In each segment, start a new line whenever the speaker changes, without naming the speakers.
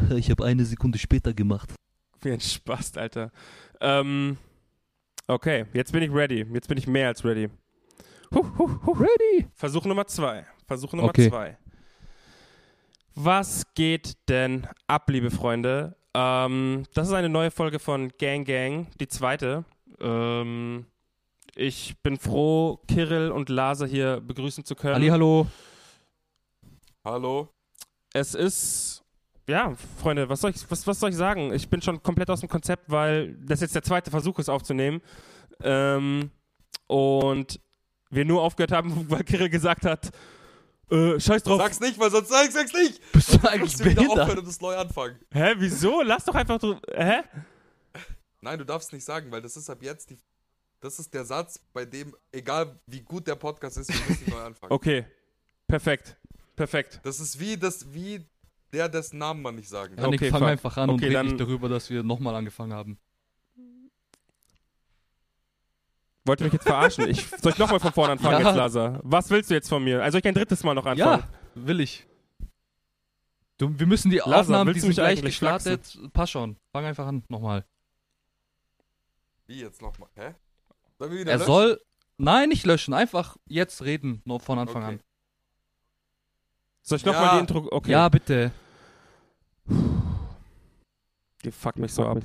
ich habe eine Sekunde später gemacht.
Wie ein Spaß, Alter. Ähm, okay, jetzt bin ich ready. Jetzt bin ich mehr als ready. Huh, huh, huh.
Ready!
Versuch Nummer zwei. Versuch Nummer
Okay.
zwei. Was geht denn ab, liebe Freunde? Ähm, das ist eine neue Folge von Gang Gang, die zweite. Ähm, ich bin froh, Kirill und Laser hier begrüßen zu können.
Ali, hallo.
Hallo?
Es ist, ja, Freunde, was soll, ich, was, was soll ich sagen? Ich bin schon komplett aus dem Konzept, weil das jetzt der zweite Versuch ist aufzunehmen. Ähm, und wir nur aufgehört haben, weil Kirill gesagt hat, äh, scheiß drauf.
Sag's nicht, weil sonst sag, sag's nicht!
Bist du eigentlich
du wieder aufhören
behindert?
und das neu anfangen.
Hä, wieso? Lass doch einfach drüber. Hä?
Nein, du darfst nicht sagen, weil das ist ab jetzt die. Das ist der Satz, bei dem, egal wie gut der Podcast ist, wir müssen neu anfangen.
Okay. Perfekt. Perfekt.
Das ist wie das, wie der, dessen Namen man nicht sagen.
Janik,
Okay,
fang
fuck.
einfach an und
Okay,
red
dann-
nicht darüber, dass wir nochmal angefangen haben.
Wollt ihr mich jetzt verarschen? Ich, soll ich nochmal von vorne anfangen
Ja.
jetzt, Laser? Was willst du jetzt von mir? Also soll ich ein drittes Mal noch anfangen?
Ja, will ich. Du, wir müssen die
Laser,
Aufnahmen,
willst
die
du
sind
mich
gleich
eigentlich
gestartet. Pass schon. Fang einfach an, nochmal.
Wie jetzt nochmal? Hä? Sollen wir wieder
Er
löschen?
soll. Nein, nicht löschen. Einfach jetzt reden, noch von Anfang
Okay.
an.
Soll ich nochmal
Ja.
die Intro. Okay.
Ja, bitte.
Die fuckt mich so ab.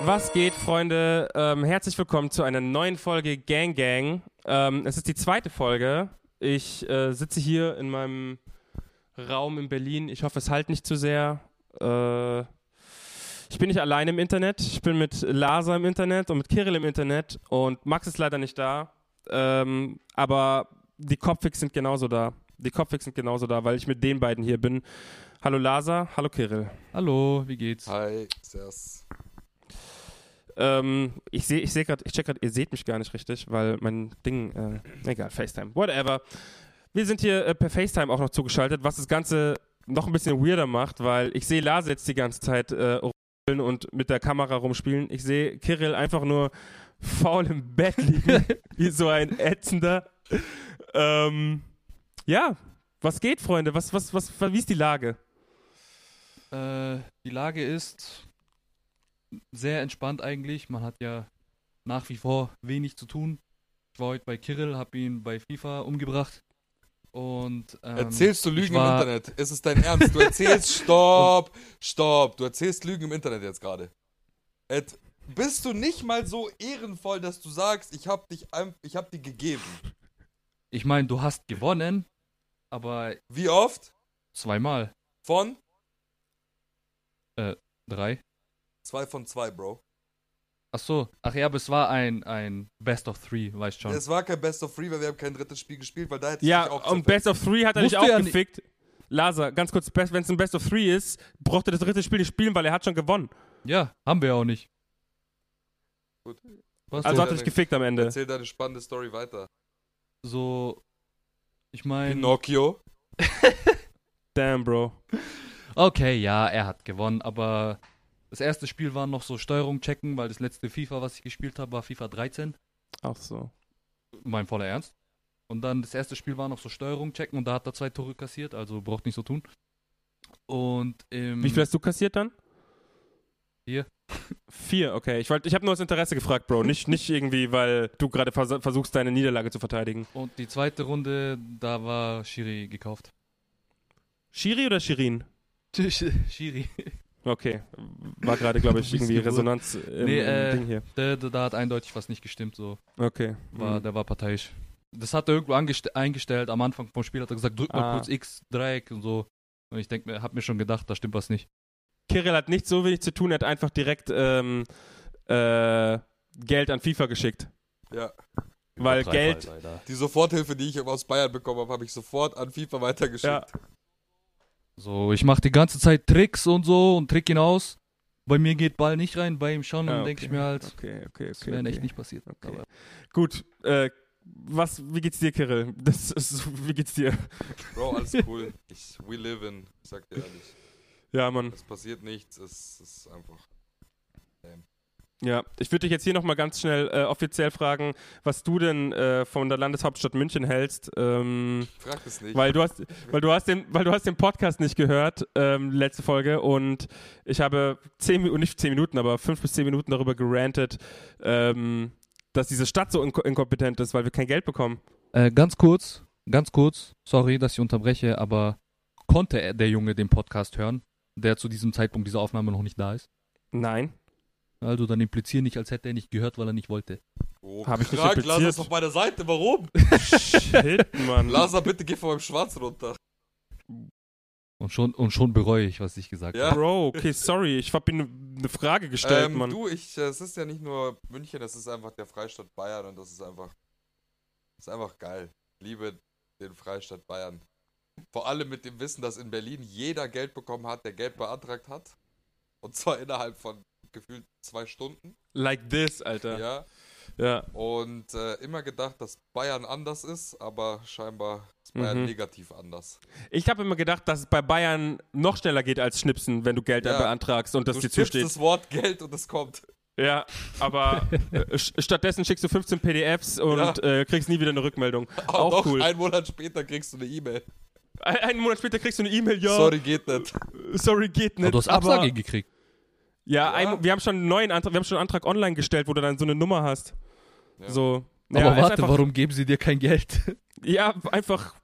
Was geht, Freunde? Ähm, herzlich willkommen zu einer neuen Folge Gang Gang. Ähm, es ist die zweite Folge. Ich äh, sitze hier in meinem Raum in Berlin. Ich hoffe, es halt nicht zu sehr. Äh, ich bin nicht allein im Internet. Ich bin mit Lasa im Internet und mit Kirill im Internet. Und Max ist leider nicht da. Ähm, aber die Kopfix sind genauso da. Die Kopfix sind genauso da, weil ich mit den beiden hier bin. Hallo Lasa, hallo Kirill.
Hallo, wie geht's?
Hi, Servus.
Ähm, ich sehe, ich sehe gerade, ich check gerade, ihr seht mich gar nicht richtig, weil mein Ding, äh, egal, FaceTime, whatever. Wir sind hier äh, per FaceTime auch noch zugeschaltet, was das Ganze noch ein bisschen weirder macht, weil ich sehe Lars jetzt die ganze Zeit äh, und mit der Kamera rumspielen. Ich sehe Kirill einfach nur faul im Bett liegen, wie so ein ätzender. Ähm, ja, was geht, Freunde? Was, was, was, wie ist die Lage?
Äh, die Lage ist sehr entspannt eigentlich. Man hat ja nach wie vor wenig zu tun. Ich war heute bei Kirill, hab ihn bei FIFA umgebracht. Und ähm,
Erzählst du Lügen
war-
im Internet? Ist es dein Ernst? Du erzählst, stopp, stopp. Du erzählst Lügen im Internet jetzt gerade. Ed, bist du nicht mal so ehrenvoll, dass du sagst, ich hab dich, ich hab dir gegeben?
Ich meine, du hast gewonnen, aber
Wie oft?
zweimal.
Von?
Drei.
Zwei von zwei, Bro.
Ach so. Ach ja, aber es war ein, ein Best of Three, weißt schon.
Es war kein Best of Three, weil wir haben kein drittes Spiel gespielt, weil da hätte ich dich
Ja,
auch
und. Best of Three hat er
Musst
dich
du
auch
ja
gefickt. Laser, ganz kurz, wenn es ein Best of Three ist, braucht er das dritte Spiel nicht spielen, weil er hat schon gewonnen.
Ja, haben wir auch nicht.
Gut.
Was
Also
so,
hat er dich gefickt am Ende.
Erzähl deine spannende Story weiter.
so. Ich meine.
Pinocchio.
Damn, Bro.
Okay, ja, er hat gewonnen, aber das erste Spiel war noch so Steuerung checken, weil das letzte FIFA, was ich gespielt habe, war FIFA 13.
Ach so.
Mein voller Ernst. Und dann das erste Spiel war noch so Steuerung checken und da hat er zwei Tore kassiert, also braucht nicht so tun. Und im
Wie viel hast du kassiert dann?
Vier.
Vier, okay. Ich, wollt- ich habe nur aus Interesse gefragt, Bro. Nicht, nicht irgendwie, weil du gerade vers versuchst, deine Niederlage zu verteidigen.
und die zweite Runde, da war Shiri gekauft.
Shiri oder Shirin?
Shiri.
Okay. War gerade, glaube ich, irgendwie. Resonanz im,
Nee,
im
äh,
Ding hier.
Der, da hat eindeutig was nicht gestimmt, so.
Okay.
War,
Mhm.
Der war parteiisch. Das hat er irgendwo eingestellt. Am Anfang vom Spiel hat er gesagt, drück mal
Ah.
kurz X, Dreieck und so. Und ich denke mir, hab mir schon gedacht, da stimmt was nicht.
Kirill hat nicht so wenig zu tun, er hat einfach direkt ähm, äh, Geld an FIFA geschickt.
Ja.
Weil Geld,
halt, Alter.
Die Soforthilfe, die ich aus Bayern bekommen habe, habe ich sofort an FIFA weitergeschickt.
Ja.
So, ich mache die ganze Zeit Tricks und so und trick ihn aus. Bei mir geht Ball nicht rein, bei ihm schon.
Ah,
dann denke ich
okay.
mir halt,
Okay, okay,
das
okay.
wäre
okay.
echt nicht passiert.
Okay.
Aber
Gut, äh, was, wie geht's dir, Kirill? Das ist, wie geht's dir?
Bro, alles cool. Ich, we live in, ich sag dir ehrlich.
Ja, Mann.
Es passiert nichts, es ist einfach.
Ja, ich würde dich jetzt hier nochmal ganz schnell äh, offiziell fragen, was du denn äh, von der Landeshauptstadt München hältst. Ähm,
Frag es nicht.
weil du hast, weil du hast den, weil du hast den Podcast nicht gehört, ähm, letzte Folge, und ich habe zehn Minuten, nicht zehn Minuten, aber fünf bis zehn Minuten darüber gerantet, ähm, dass diese Stadt so inko inkompetent ist, weil wir kein Geld bekommen.
Äh, ganz kurz, ganz kurz, sorry, dass ich unterbreche, aber konnte er- der Junge den Podcast hören, der zu diesem Zeitpunkt dieser Aufnahme noch nicht da ist?
Nein.
Also dann implizier nicht, als hätte er nicht gehört, weil er nicht wollte.
oh,
Hab ich nicht
krank,
impliziert.
Lass auf meiner Seite, warum?
Shit, Mann.
Lasa, bitte geh von meinem Schwarz runter.
Und schon, und schon bereue ich, was ich gesagt
Ja.
habe.
Bro, okay, sorry, ich habe mir eine Frage gestellt,
Ähm,
Mann.
du, ich, äh, es ist ja nicht nur München, es ist einfach der Freistaat Bayern und das ist einfach, ist einfach geil. Ich liebe den Freistaat Bayern. Vor allem mit dem Wissen, dass in Berlin jeder Geld bekommen hat, der Geld beantragt hat. Und zwar innerhalb von gefühlt zwei Stunden.
Like this, Alter.
Ja.
Ja.
Und äh, immer gedacht, dass Bayern anders ist, aber scheinbar ist Bayern
Mhm.
negativ anders.
Ich habe immer gedacht, dass es bei Bayern noch schneller geht als Schnipsen, wenn du Geld
Ja.
beantragst und das
du
dir zusteht.
das Wort Geld und es kommt.
Ja, aber äh, st- stattdessen schickst du 15 PDFs und
Ja.
äh, kriegst nie wieder eine Rückmeldung.
Aber
Auch
doch,
cool.
einen Monat später kriegst du eine E-Mail.
Ein, einen Monat später kriegst du eine E-Mail, ja,
Sorry, geht nicht.
sorry, geht nicht.
Aber du hast
aber,
Absage gekriegt.
Ja,
Ja.
Ein, wir haben schon einen neuen Antrag, wir haben schon einen Antrag online gestellt, wo du dann so eine Nummer hast.
Ja.
So.
Aber
ja,
warte,
einfach,
warum geben sie dir kein Geld?
Ja, einfach.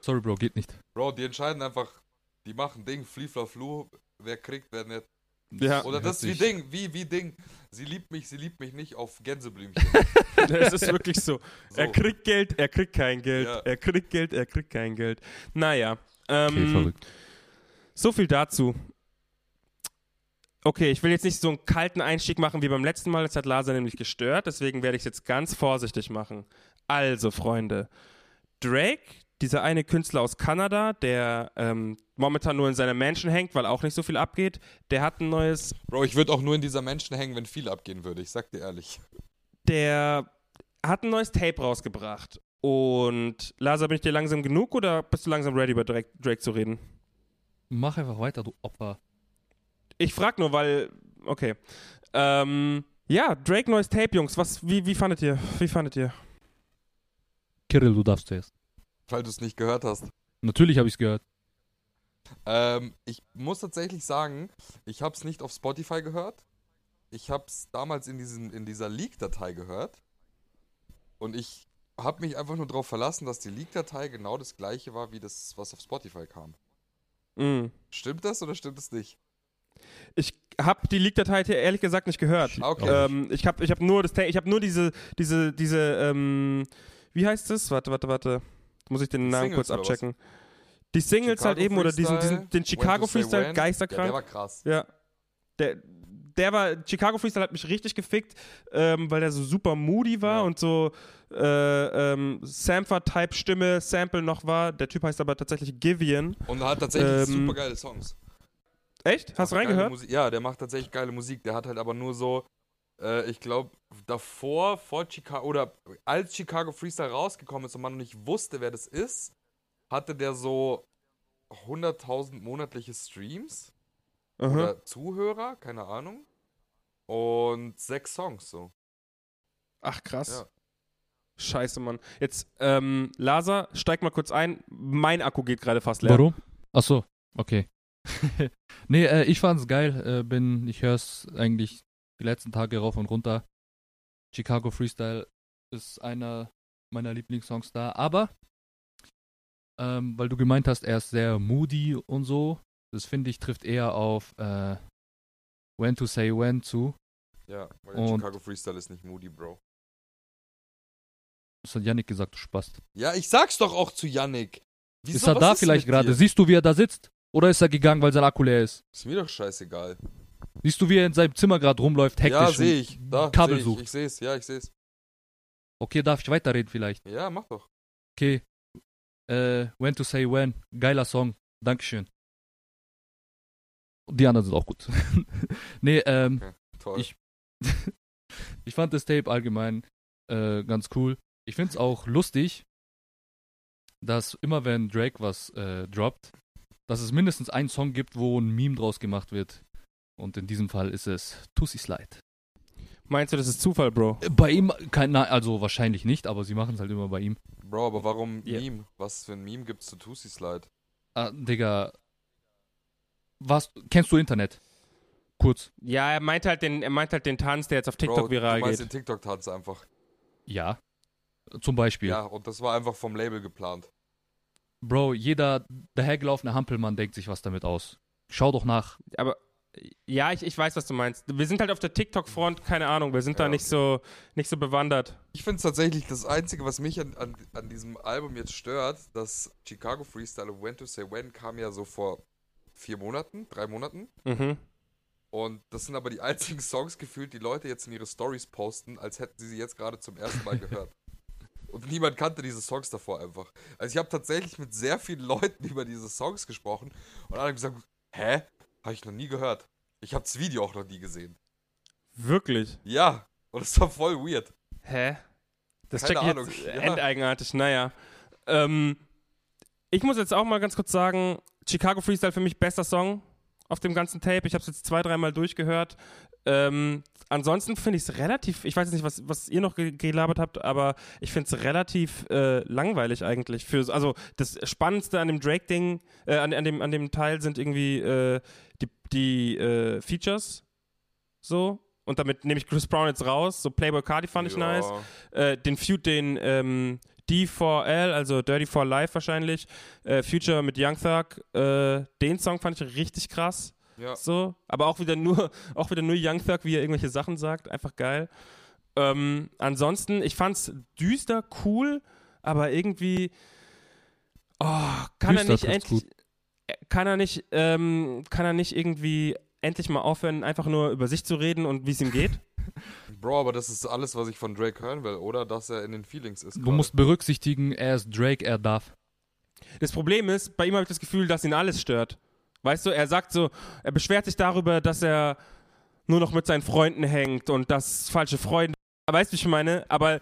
Sorry, Bro, geht nicht.
Bro, die entscheiden einfach, die machen Ding, Fliefler Flu, wer kriegt, wer nicht.
Ja,
Oder das ist wie Ding, wie, wie Ding. Sie liebt mich, sie liebt mich nicht auf Gänseblümchen.
es ist wirklich so.
So.
Er kriegt Geld, er kriegt kein Geld.
Ja.
Er kriegt Geld, er kriegt kein Geld. Naja.
Okay,
Ähm,
verrückt.
So viel dazu. Okay, ich will jetzt nicht so einen kalten Einstieg machen wie beim letzten Mal. Das hat Laser nämlich gestört. Deswegen werde ich es jetzt ganz vorsichtig machen. Also, Freunde. Drake, dieser eine Künstler aus Kanada, der ähm, momentan nur in seiner Mansion hängt, weil auch nicht so viel abgeht, der hat ein neues.
Bro, ich würde auch nur in dieser Menschen hängen, wenn viel abgehen würde. Ich sag dir ehrlich.
Der hat ein neues Tape rausgebracht. Und Laser, bin ich dir langsam genug oder bist du langsam ready, über Drake, Drake zu reden?
Mach einfach weiter, du Opfer.
Ich frag nur, weil. Okay. Ähm, ja, Drake neues Tape, Jungs. Was, wie, wie fandet ihr? Wie fandet ihr?
Kirill, du darfst zuerst.
Weil du es nicht gehört hast.
Natürlich habe ich es gehört.
Ähm, ich muss tatsächlich sagen, ich habe es nicht auf Spotify gehört. Ich habe es damals in, diesen, in dieser Leak-Datei gehört. Und ich habe mich einfach nur darauf verlassen, dass die Leak-Datei genau das gleiche war, wie das, was auf Spotify kam.
Mm.
Stimmt das oder stimmt es nicht?
Ich habe die Leak-Datei ehrlich gesagt nicht gehört.
Okay.
Ähm, ich habe ich hab nur das, Ta- ich habe nur diese, diese, diese, ähm, wie heißt es? Warte, warte, warte. Muss ich den Namen
Singles
kurz abchecken. Die Singles
Chicago
halt eben oder diesen, diesen den Chicago Freestyle,
When. Ja, der
geisterkrank.
war krass.
Ja. Der, der war, Chicago Freestyle hat mich richtig gefickt, ähm, weil der so super moody war
Ja.
und so äh, ähm, Sampler-Type-Stimme, Sample noch war. Der Typ heißt aber tatsächlich Givian.
Und er hat tatsächlich
Ähm,
super geile Songs.
Echt? Hast du reingehört?
Musik. Ja, der macht tatsächlich geile Musik. Der hat halt aber nur so, äh, ich glaube, davor, vor Chicago, oder als Chicago Freestyle rausgekommen ist und man noch nicht wusste, wer das ist, hatte der so 100.000 monatliche Streams
Aha.
oder Zuhörer, keine Ahnung. Und sechs Songs so.
Ach, krass.
Ja.
Scheiße, Mann. Jetzt, ähm, Lasa, steig mal kurz ein. Mein Akku geht gerade fast leer.
Warum? Ach so, okay. nee, äh, ich fand's geil. Äh, bin, ich hör's eigentlich die letzten Tage rauf und runter. Chicago Freestyle ist einer meiner Lieblingssongs da. Aber, ähm, weil du gemeint hast, er ist sehr moody und so. Das finde ich trifft eher auf äh, When to Say When zu.
Ja, weil
Und-
Chicago Freestyle ist nicht moody, Bro.
Das hat Yannick gesagt, du spast.
Ja, ich sag's doch auch zu Yannick. Wieso,
ist er da vielleicht gerade? Siehst du, wie er da sitzt? Oder ist er gegangen, weil sein Akku leer ist?
Ist mir doch scheißegal.
Siehst du, wie er in seinem Zimmer gerade rumläuft, hektisch
ja, sehe ich. Da,
Kabel
ich.
sucht?
Ich seh's, ja, ich seh's.
Okay, darf ich weiterreden vielleicht?
Ja, mach doch.
Okay. Äh, when to say when. Geiler Song. Dankeschön. Die anderen sind auch gut. nee, ähm,
Okay, toll.
Ich- ich fand das Tape allgemein äh, ganz cool. Ich find's auch lustig, dass immer wenn Drake was äh, droppt, dass es mindestens einen Song gibt, wo ein Meme draus gemacht wird. Und in diesem Fall ist es Tussi Slide.
Meinst du, das ist Zufall, Bro?
Bei ihm, kein, na, also wahrscheinlich nicht, aber sie machen es halt immer bei ihm.
Bro, aber warum
Ja.
Meme? Was für ein Meme gibt's zu Tussi Slide?
Ah, Digga. Was, kennst du Internet? Kurz.
Ja, er meint halt den, er meint halt den Tanz, der jetzt auf TikTok
Bro,
viral
du meinst
geht.
den TikTok-Tanz einfach.
Ja. Zum Beispiel.
Ja, und das war einfach vom Label geplant.
Bro, jeder dahergelaufene Hampelmann denkt sich was damit aus. Schau doch nach.
Aber ja, ich, ich weiß, was du meinst. Wir sind halt auf der TikTok-Front, keine Ahnung, wir sind da
Ja,
nicht so nicht so bewandert.
Ich finde es tatsächlich das Einzige, was mich an, an, an diesem Album jetzt stört, dass Chicago Freestyle und When to Say When kam ja so vor vier Monaten, drei Monaten.
Mhm.
Und das sind aber die einzigen Songs gefühlt, die Leute jetzt in ihre Stories posten, als hätten sie sie jetzt gerade zum ersten Mal gehört. Und niemand kannte diese Songs davor einfach. Also ich habe tatsächlich mit sehr vielen Leuten über diese Songs gesprochen und alle haben gesagt, hä? Habe ich noch nie gehört. Ich habe das Video auch noch nie gesehen.
Wirklich?
Ja, und es war voll weird.
Hä? Das
Keine
check ich
Ahnung,
jetzt
ja.
endeigenartig, naja. Ähm, ich muss jetzt auch mal ganz kurz sagen, Chicago Freestyle für mich bester Song auf dem ganzen Tape. Ich habe es jetzt zwei, dreimal durchgehört. Ähm, ansonsten finde ich es relativ, ich weiß jetzt nicht, was, was ihr noch ge gelabert habt, aber ich finde es relativ äh, langweilig eigentlich. Für, also das Spannendste an dem Drake-Ding, äh, an, an, dem, an dem Teil sind irgendwie äh, die, die äh, Features. So. Und damit nehme ich Chris Brown jetzt raus. So Playboy Cardi fand ich
Ja.
nice äh, den Feud, den ähm, D4L, also Dirty for Life wahrscheinlich, äh, Future mit Young Thug, den Song fand ich richtig krass.
Ja.
So, aber auch wieder nur, auch wieder nur Young Thug, wie er irgendwelche Sachen sagt, einfach geil. Ähm, ansonsten, ich fand's düster, cool, aber irgendwie, oh, kann er nicht endlich, kann er nicht, ähm, kann er nicht irgendwie endlich mal aufhören, einfach nur über sich zu reden und wie es ihm geht?
Bro, aber das ist alles, was ich von Drake hören will, oder? Dass er in den Feelings ist.
Du
gerade.
musst berücksichtigen, er ist Drake, er darf.
Das Problem ist, bei ihm habe ich das Gefühl, dass ihn alles stört. Weißt du, er sagt so, er beschwert sich darüber, dass er nur noch mit seinen Freunden hängt und dass falsche Freunde. Weißt du, wie ich meine? Aber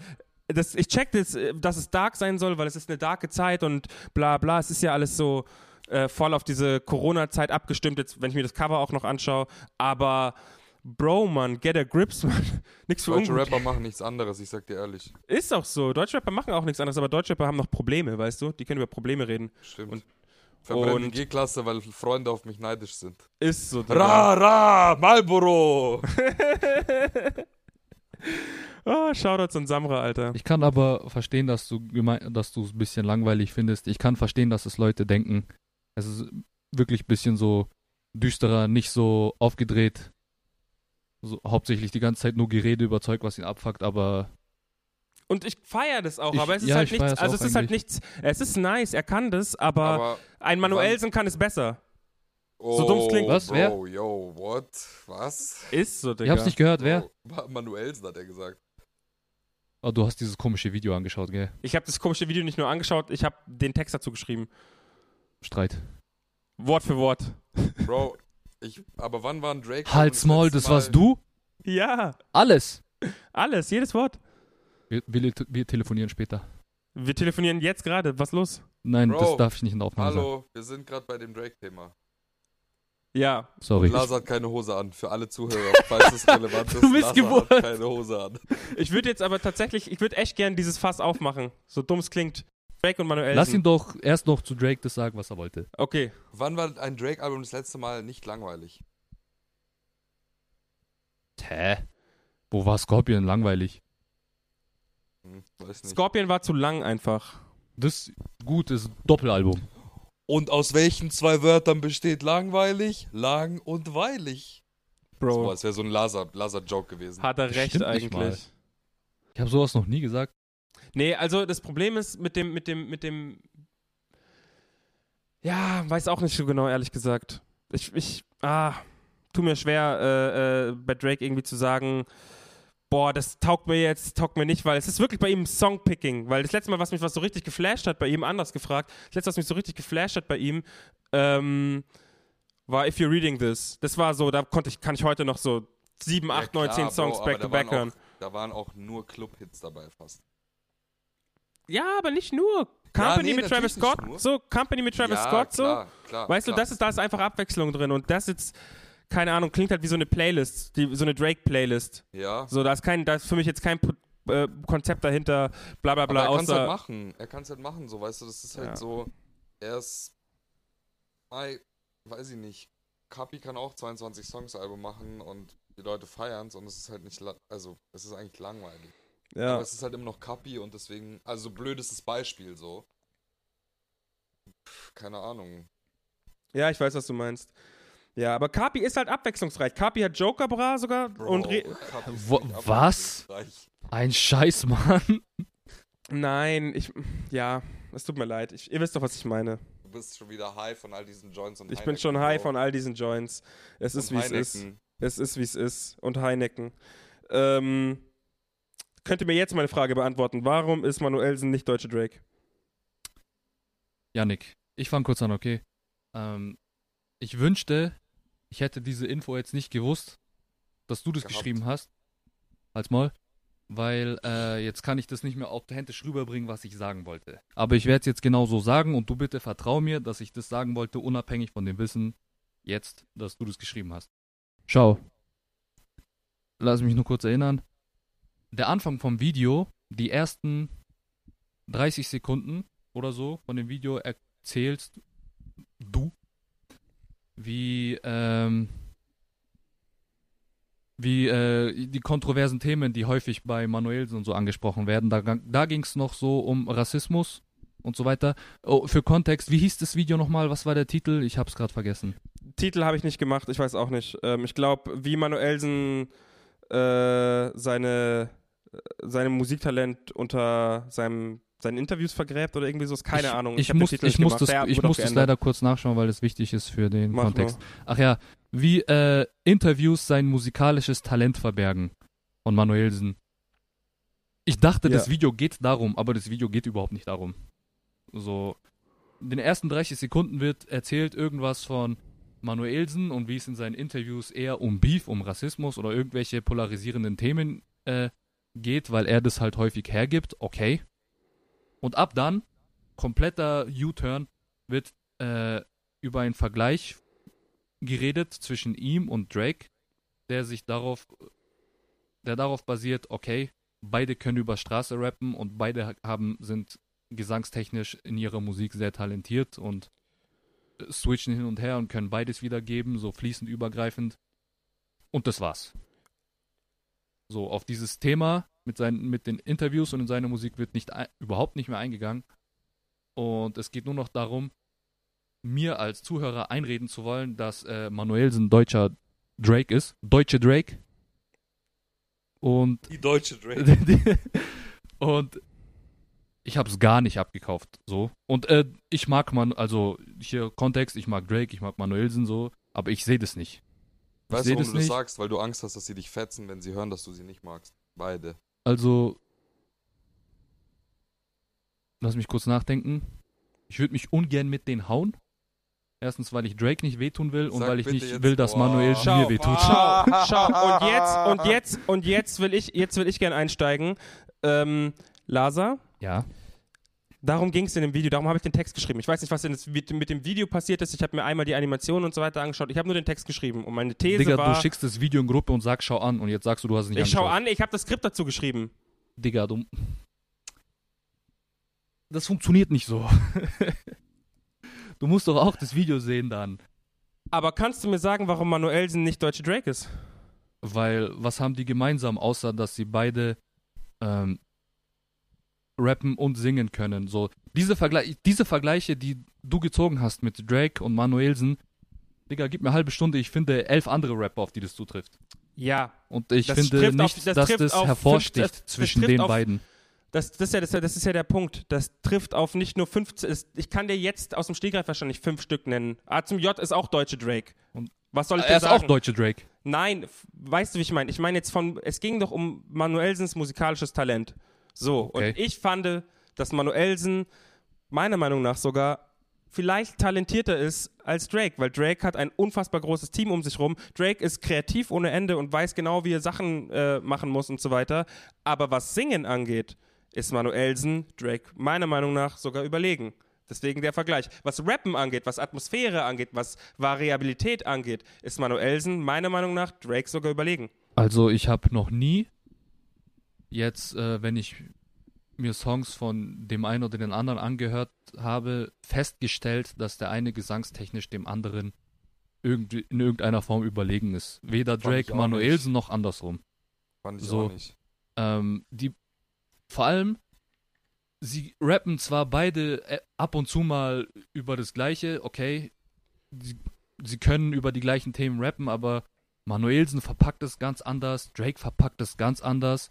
das, ich check das, dass es dark sein soll, weil es ist eine darke Zeit und bla bla. Es ist ja alles so äh, voll auf diese Corona-Zeit abgestimmt, jetzt, wenn ich mir das Cover auch noch anschaue. Aber Bro, man, get a grips, man. Nix für
Deutsche
ungut.
Rapper machen nichts anderes, ich sag dir ehrlich.
Ist auch so. Deutschrapper machen auch nichts anderes, aber Deutschrapper haben noch Probleme, weißt du? Die können über Probleme reden.
Stimmt.
Und-
Verbrennen
und-
G-Klasse, weil Freunde auf mich neidisch sind.
Ist so.
Ra, ra, Marlboro!
Oh, Shoutouts an Samra, Alter.
Ich kann aber verstehen, dass du dass du es ein bisschen langweilig findest. Ich kann verstehen, dass es Leute denken. Es ist wirklich ein bisschen so düsterer, nicht so aufgedreht. So, hauptsächlich die ganze Zeit nur Gerede überzeugt, was ihn abfuckt, aber
Und ich feiere das auch,
Ich-
aber es ist
ja,
halt
ich
nichts, also es ist halt nichts, es ist nice, er kann das, aber,
Aber
ein Manuelsen kann es besser.
oh,
So dumm's klingt.
Was?
Bro,
Wer?
yo, what? Was?
Ist so, Digga.
ich hab's nicht gehört, wer?
Bro, Manuelsen hat er gesagt.
Oh, du hast dieses komische Video angeschaut, gell?
Ich habe das komische Video nicht nur angeschaut, ich habe den Text dazu geschrieben.
Streit.
Wort für Wort.
Bro, ich, aber wann war ein Drake?
Halt's Maul, das warst du?
Ja,
Alles.
alles, jedes Wort.
Wir, wir, wir telefonieren später.
Wir telefonieren jetzt gerade, was los?
Nein,
Bro,
das darf ich nicht in der Aufnahme sagen.
Hallo, wir sind gerade bei dem Drake-Thema.
Ja,
Sorry.
Lars hat keine Hose an, für alle Zuhörer, falls es relevant ist.
Du bist
Lars hat keine Hose an.
ich würde jetzt aber tatsächlich, ich würde echt gern dieses Fass aufmachen. So dumm es klingt. Drake und Manuelsen.
Lass ihn doch erst noch zu Drake das sagen, was er wollte.
Okay,
Wann war ein Drake-Album das letzte Mal nicht langweilig?
Hä? Wo war Scorpion langweilig?
Hm, weiß nicht.
Scorpion war zu lang einfach.
Das gut ist Doppelalbum.
Und aus welchen zwei Wörtern besteht langweilig? Lang und weilig.
Bro,
als wäre so ein Laser- Laser-Joke gewesen.
hat er recht eigentlich.
Ich habe sowas noch nie gesagt.
Nee, also das Problem ist mit dem, mit dem, mit dem. Ja, weiß auch nicht so genau, ehrlich gesagt. Ich, ich, ah, tu mir schwer, äh, äh, bei Drake irgendwie zu sagen, boah, das taugt mir jetzt, taugt mir nicht, weil es ist wirklich bei ihm Songpicking. Weil das letzte Mal, was mich was so richtig geflasht hat, bei ihm anders gefragt, das letzte, was mich so richtig geflasht hat bei ihm, ähm, war If You're Reading This. Das war so, da konnte ich, kann ich heute noch so sieben, acht, neun, zehn Songs
aber
back
da
to back
waren
hören.
Da waren auch nur Club-Hits dabei fast.
Ja, aber nicht nur. Company
nee,
mit Travis Scott, so, Company mit Travis
ja,
Scott, so.
klar, Klar,
Weißt
klar.
du, das ist, da ist einfach Abwechslung drin und das jetzt, keine Ahnung, klingt halt wie so eine Playlist, die, so eine Drake-Playlist.
Ja.
So, da ist, kein, da ist für mich jetzt kein äh, Konzept dahinter, bla bla bla,
Aber er kann es halt machen. Er kann es halt machen, so, weißt du, das ist halt
Ja.
so. Er ist. Ei, weiß ich nicht. Kapi kann auch 22 Songs Album machen und die Leute feiern es und es ist halt nicht. Also, es ist eigentlich langweilig.
ja.
Aber es ist halt immer noch Kapi und deswegen. Also, so blöd ist das Beispiel so. Pff, keine Ahnung.
ja, ich weiß, was du meinst. Ja, aber Kapi ist halt abwechslungsreich. Kapi hat Joker Bra sogar
Bro,
und Re
ist
was? Ein Scheiß, Mann.
Nein, ich ja, es tut mir leid. Ich, ihr wisst doch, was ich meine.
Du bist schon wieder high von all diesen Joints und
Ich bin
Heineken,
schon high
Bro.
von all diesen Joints. Es ist
Und
wie es ist.
Heineken.
Es ist wie es ist und Heineken. Ähm, könnt ihr mir jetzt meine Frage beantworten? Warum ist Manuelsen nicht deutsche Drake?
Janik, ich fange kurz an, okay? Ähm, ich wünschte, ich hätte diese Info jetzt nicht gewusst, dass du das
Gehabt.
geschrieben hast. Als Moll. Weil äh, jetzt kann ich das nicht mehr authentisch rüberbringen, was ich sagen wollte. Aber ich werde es jetzt genau so sagen und du bitte vertrau mir, dass ich das sagen wollte, unabhängig von dem Wissen, jetzt, dass du das geschrieben hast. Schau. Lass mich nur kurz erinnern. Der Anfang vom Video, die ersten 30 Sekunden oder so von dem Video erzählst du, wie, ähm, wie äh, die kontroversen Themen, die häufig bei Manuelsen und so angesprochen werden. Da, da ging es noch so um Rassismus und so weiter. Oh, für Kontext, wie hieß das Video nochmal? Was war der Titel? Ich hab's gerade vergessen.
Titel habe ich nicht gemacht, ich weiß auch nicht. Ähm, ich glaube, wie Manuelsen äh, seine, äh, seinem Musiktalent unter seinem, seinen Interviews vergräbt oder irgendwie so, ist keine
ich,
Ahnung.
Ich,
den
muss, ich muss das, ich muss das leider kurz nachschauen, weil es wichtig ist für den
Mach
Kontext.
nur.
Ach ja, wie äh, Interviews sein musikalisches Talent verbergen von Manuelsen. Ich dachte,
Ja.
das Video geht darum, aber das Video geht überhaupt nicht darum. So, in den ersten 30 Sekunden wird erzählt irgendwas von Manuelsen und wie es in seinen Interviews eher um Beef, um Rassismus oder irgendwelche polarisierenden Themen äh, geht, weil er das halt häufig hergibt. Okay. Und ab dann, kompletter U-Turn, wird äh, über einen Vergleich geredet zwischen ihm und Drake, der sich darauf, der darauf basiert, okay, beide können über Straße rappen und beide haben, sind gesangstechnisch in ihrer Musik sehr talentiert und äh, switchen hin und her und können beides wiedergeben, so fließend übergreifend. Und das war's. So, auf dieses Thema mit, seinen, mit den Interviews und in seiner Musik wird nicht ein, überhaupt nicht mehr eingegangen. Und es geht nur noch darum, mir als Zuhörer einreden zu wollen, dass äh, Manuelsen deutscher Drake ist. Deutsche Drake. Und
Die deutsche Drake.
und ich habe es gar nicht abgekauft, so. Und äh, ich mag man, also hier Kontext, ich mag Drake, ich mag Manuelsen so, aber ich sehe das nicht. Ich
Weißt
sehe
du, warum
das
du das
nicht.
sagst? Weil du Angst hast, dass sie dich fetzen, wenn sie hören, dass du sie nicht magst. Beide.
Also, lass mich kurz nachdenken. Ich würde mich ungern mit denen hauen. Erstens, weil ich Drake nicht wehtun will und
Sag
weil ich nicht
jetzt-
will, dass. Manuel
Schau,
mir wehtut.
Schau, schau, und jetzt, und jetzt, und jetzt will ich, jetzt will ich gerne einsteigen. Ähm, Lasa,
Ja.
Darum ging es in dem Video, darum habe ich den Text geschrieben. Ich weiß nicht, was mit, dem Video passiert ist. Ich habe mir einmal die Animation und so weiter angeschaut. Ich habe nur den Text geschrieben. Und meine These
Digga,
war,
du schickst das Video in Gruppe und sagst, schau an und jetzt sagst du, du hast es nicht
ich schau an, ich habe das Skript dazu geschrieben.
Digga, du. Das funktioniert nicht so. du musst doch auch das Video sehen dann.
Aber kannst du mir sagen, warum Manuelsen nicht deutsche Drake ist?
Weil, was haben die gemeinsam, außer dass sie beide ähm, rappen und singen können? So, diese, Vergle diese Vergleiche, die du gezogen hast mit Drake und Manuelsen, Digga, gib mir eine halbe Stunde, ich finde elf andere Rapper, auf die das zutrifft.
Ja,
Und ich
Das
finde nicht,
auf- das
dass das hervorsticht
fünf- das- das
zwischen
trifft
den
auf-
beiden.
Das, das, ist ja, das, das ist ja der Punkt. Das trifft auf nicht nur 15. es- Ich kann dir jetzt aus dem Stegreif wahrscheinlich fünf Stück nennen. A zum J ist auch deutsche Drake.
Und-
was soll ich
Er
dir
ist
sagen?
auch deutsche Drake.
Nein, weißt du, wie ich meine? Ich meine jetzt von, es ging doch um Manuelsens musikalisches Talent. So,
Okay.
und ich fand, dass Manuelsen meiner Meinung nach sogar vielleicht talentierter ist als Drake, weil Drake hat ein unfassbar großes Team um sich rum. Drake ist kreativ ohne Ende und weiß genau, wie er Sachen äh, machen muss und so weiter. Aber was Singen angeht, ist Manuelsen Drake meiner Meinung nach sogar überlegen. Deswegen der Vergleich. Was Rappen angeht, was Atmosphäre angeht, was Variabilität angeht, ist Manuelsen meiner Meinung nach Drake sogar überlegen.
Also ich habe noch nie jetzt, äh, wenn ich mir Songs von dem einen oder den anderen angehört habe, festgestellt, dass der eine gesangstechnisch dem anderen irgendwie in irgendeiner Form überlegen ist. Weder
Fand
Drake Manuelsen noch andersrum.
Fand ich
So.
auch nicht.
Ähm, die vor allem, sie rappen zwar beide äh, ab und zu mal über das Gleiche, okay, sie, sie können über die gleichen Themen rappen, aber Manuelsen verpackt es ganz anders, Drake verpackt es ganz anders.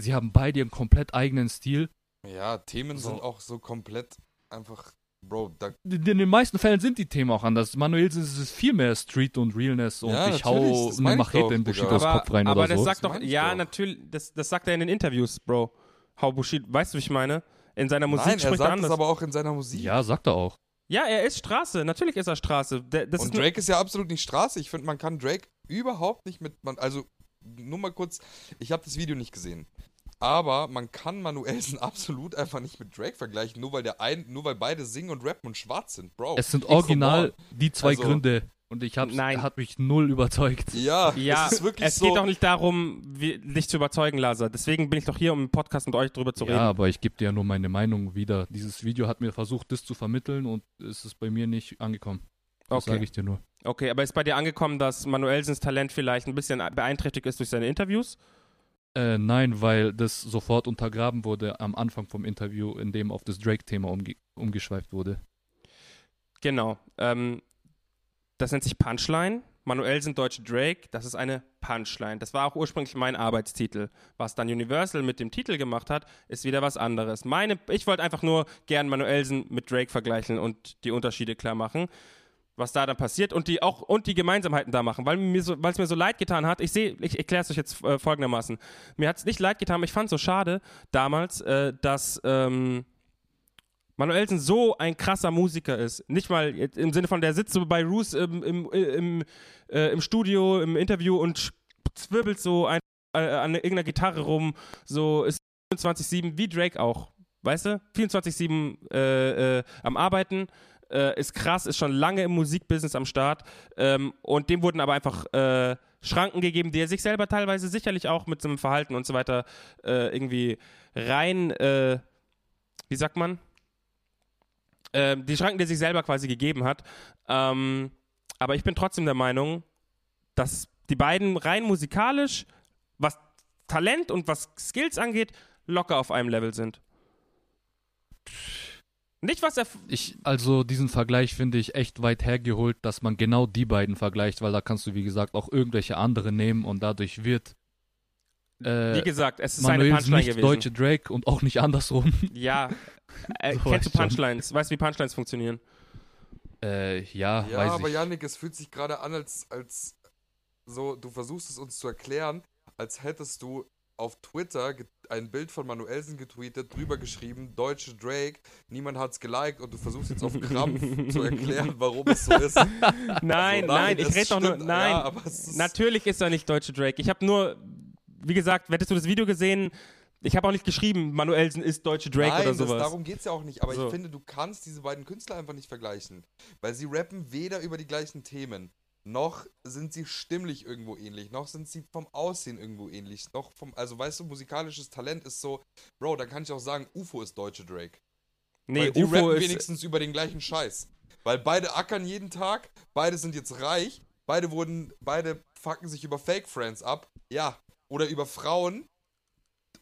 Sie haben beide ihren komplett eigenen Stil.
Ja, Themen
So.
sind auch so komplett einfach, Bro, da,
In in den meisten Fällen sind die Themen auch anders. Manuelsen ist es viel mehr Street und Realness und
Ja,
ich hau eine Machete
doch,
in. Bushidos
aber
Kopf rein
aber
oder
das
so.
sagt
Das
doch, ja,
doch.
natürlich, das, das sagt er in den Interviews, Bro. How Bushido, weißt du, wie ich meine? In seiner Musik
nein, er
spricht er
sagt
anders.
aber auch in seiner Musik.
Ja, sagt er auch.
ja, er ist Straße, natürlich ist er Straße. Das
Und
ist
Drake ist ja absolut nicht Straße. Ich finde, man kann Drake überhaupt nicht mit. Man, also, nur mal kurz, ich habe das Video nicht gesehen. Aber man kann Manuelsen absolut einfach nicht mit Drake vergleichen, nur weil der ein, nur weil beide singen und rappen und schwarz sind, Bro.
Es sind original die zwei
Also-
Gründe und ich hab's,
Nein.
hat mich null überzeugt.
Ja,
Ja,
es ist wirklich
es
so.
geht doch nicht darum, wie, dich zu überzeugen, Lazar. Deswegen bin ich doch hier, um im Podcast mit euch drüber zu
Ja,
reden.
aber ich gebe dir ja nur meine Meinung wieder. Dieses Video hat mir versucht, das zu vermitteln und es ist bei mir nicht angekommen. Das
Okay.
sage ich dir nur.
Okay, aber ist bei dir angekommen, dass Manuelsens Talent vielleicht ein bisschen beeinträchtigt ist durch seine Interviews?
Äh, nein, weil das sofort untergraben wurde am Anfang vom Interview, in dem auf das Drake-Thema umge umgeschweift wurde.
Genau. Ähm, das nennt sich Punchline. Manuelsen deutsche Drake, das ist eine Punchline. Das war auch ursprünglich mein Arbeitstitel. Was dann Universal mit dem Titel gemacht hat, ist wieder was anderes. Meine, ich wollte einfach nur gern Manuelsen mit Drake vergleichen und die Unterschiede klar machen. Was da dann passiert und die auch und die Gemeinsamkeiten da machen, weil mir so, weil es mir so leid getan hat. Ich sehe, ich erkläre es euch jetzt äh, folgendermaßen. Mir hat es nicht leid getan, ich fand es so schade damals, äh, dass ähm, Manuelsen so ein krasser Musiker ist. Nicht mal im Sinne von, der sitzt so bei Roos im, im, im, äh, im Studio, im Interview und zwirbelt so ein, äh, an irgendeiner Gitarre rum. So ist 24-7, wie Drake auch. Weißt du? 24-7 äh, äh, am Arbeiten. Äh, ist krass, ist schon lange im Musikbusiness am Start. Ähm, und dem wurden aber einfach äh, Schranken gegeben, die er sich selber teilweise sicherlich auch mit seinem Verhalten und so weiter äh, irgendwie rein, äh, wie sagt man? ähm, die Schranken, die er sich selber quasi gegeben hat. Ähm, aber ich bin trotzdem der Meinung, dass die beiden rein musikalisch, was Talent und was Skills angeht, locker auf einem Level sind. Nicht, was er.
Ich, also diesen Vergleich finde ich echt weit hergeholt, dass man genau die beiden vergleicht, weil da kannst du, wie gesagt, auch irgendwelche andere nehmen und dadurch wird äh,
Wie gesagt, es ist eine
Manuel
Punchline
nicht
gewesen.
deutsche Drake und auch nicht andersrum.
Ja. Äh,
So
kennst du
weißt schon.
Punchlines? Weißt du, wie Punchlines funktionieren?
äh, ja,
Ja,
weiß
aber
ich.
Yannick, es fühlt sich gerade an, als, als so, du versuchst es uns zu erklären, als hättest du auf Twitter ein Bild von Manuelsen getweetet, drüber geschrieben, deutsche Drake, niemand hat's geliked und du versuchst jetzt auf Krampf zu erklären, warum es so ist.
Nein,
So,
nein, ich
es
rede doch nur. Nein,
Ja, es ist,
Natürlich ist er nicht deutsche Drake. Ich habe nur, wie gesagt, hättest du das Video gesehen, ich habe auch nicht geschrieben, Manuelsen ist deutsche Drake
Nein,
oder
das,
sowas.
darum geht's ja auch nicht. Aber
So.
ich finde, du kannst diese beiden Künstler einfach nicht vergleichen. Weil sie rappen weder über die gleichen Themen, noch sind sie stimmlich irgendwo ähnlich, noch sind sie vom Aussehen irgendwo ähnlich, noch vom, also weißt du, musikalisches Talent ist so, Bro, da kann ich auch sagen, UFO ist deutsche Drake.
nee,
Weil die
UFO
rappen
ist.
wenigstens über den gleichen Scheiß. Weil beide ackern jeden Tag, beide sind jetzt reich, beide wurden, beide fucken sich über Fake Friends ab, ja, oder über Frauen.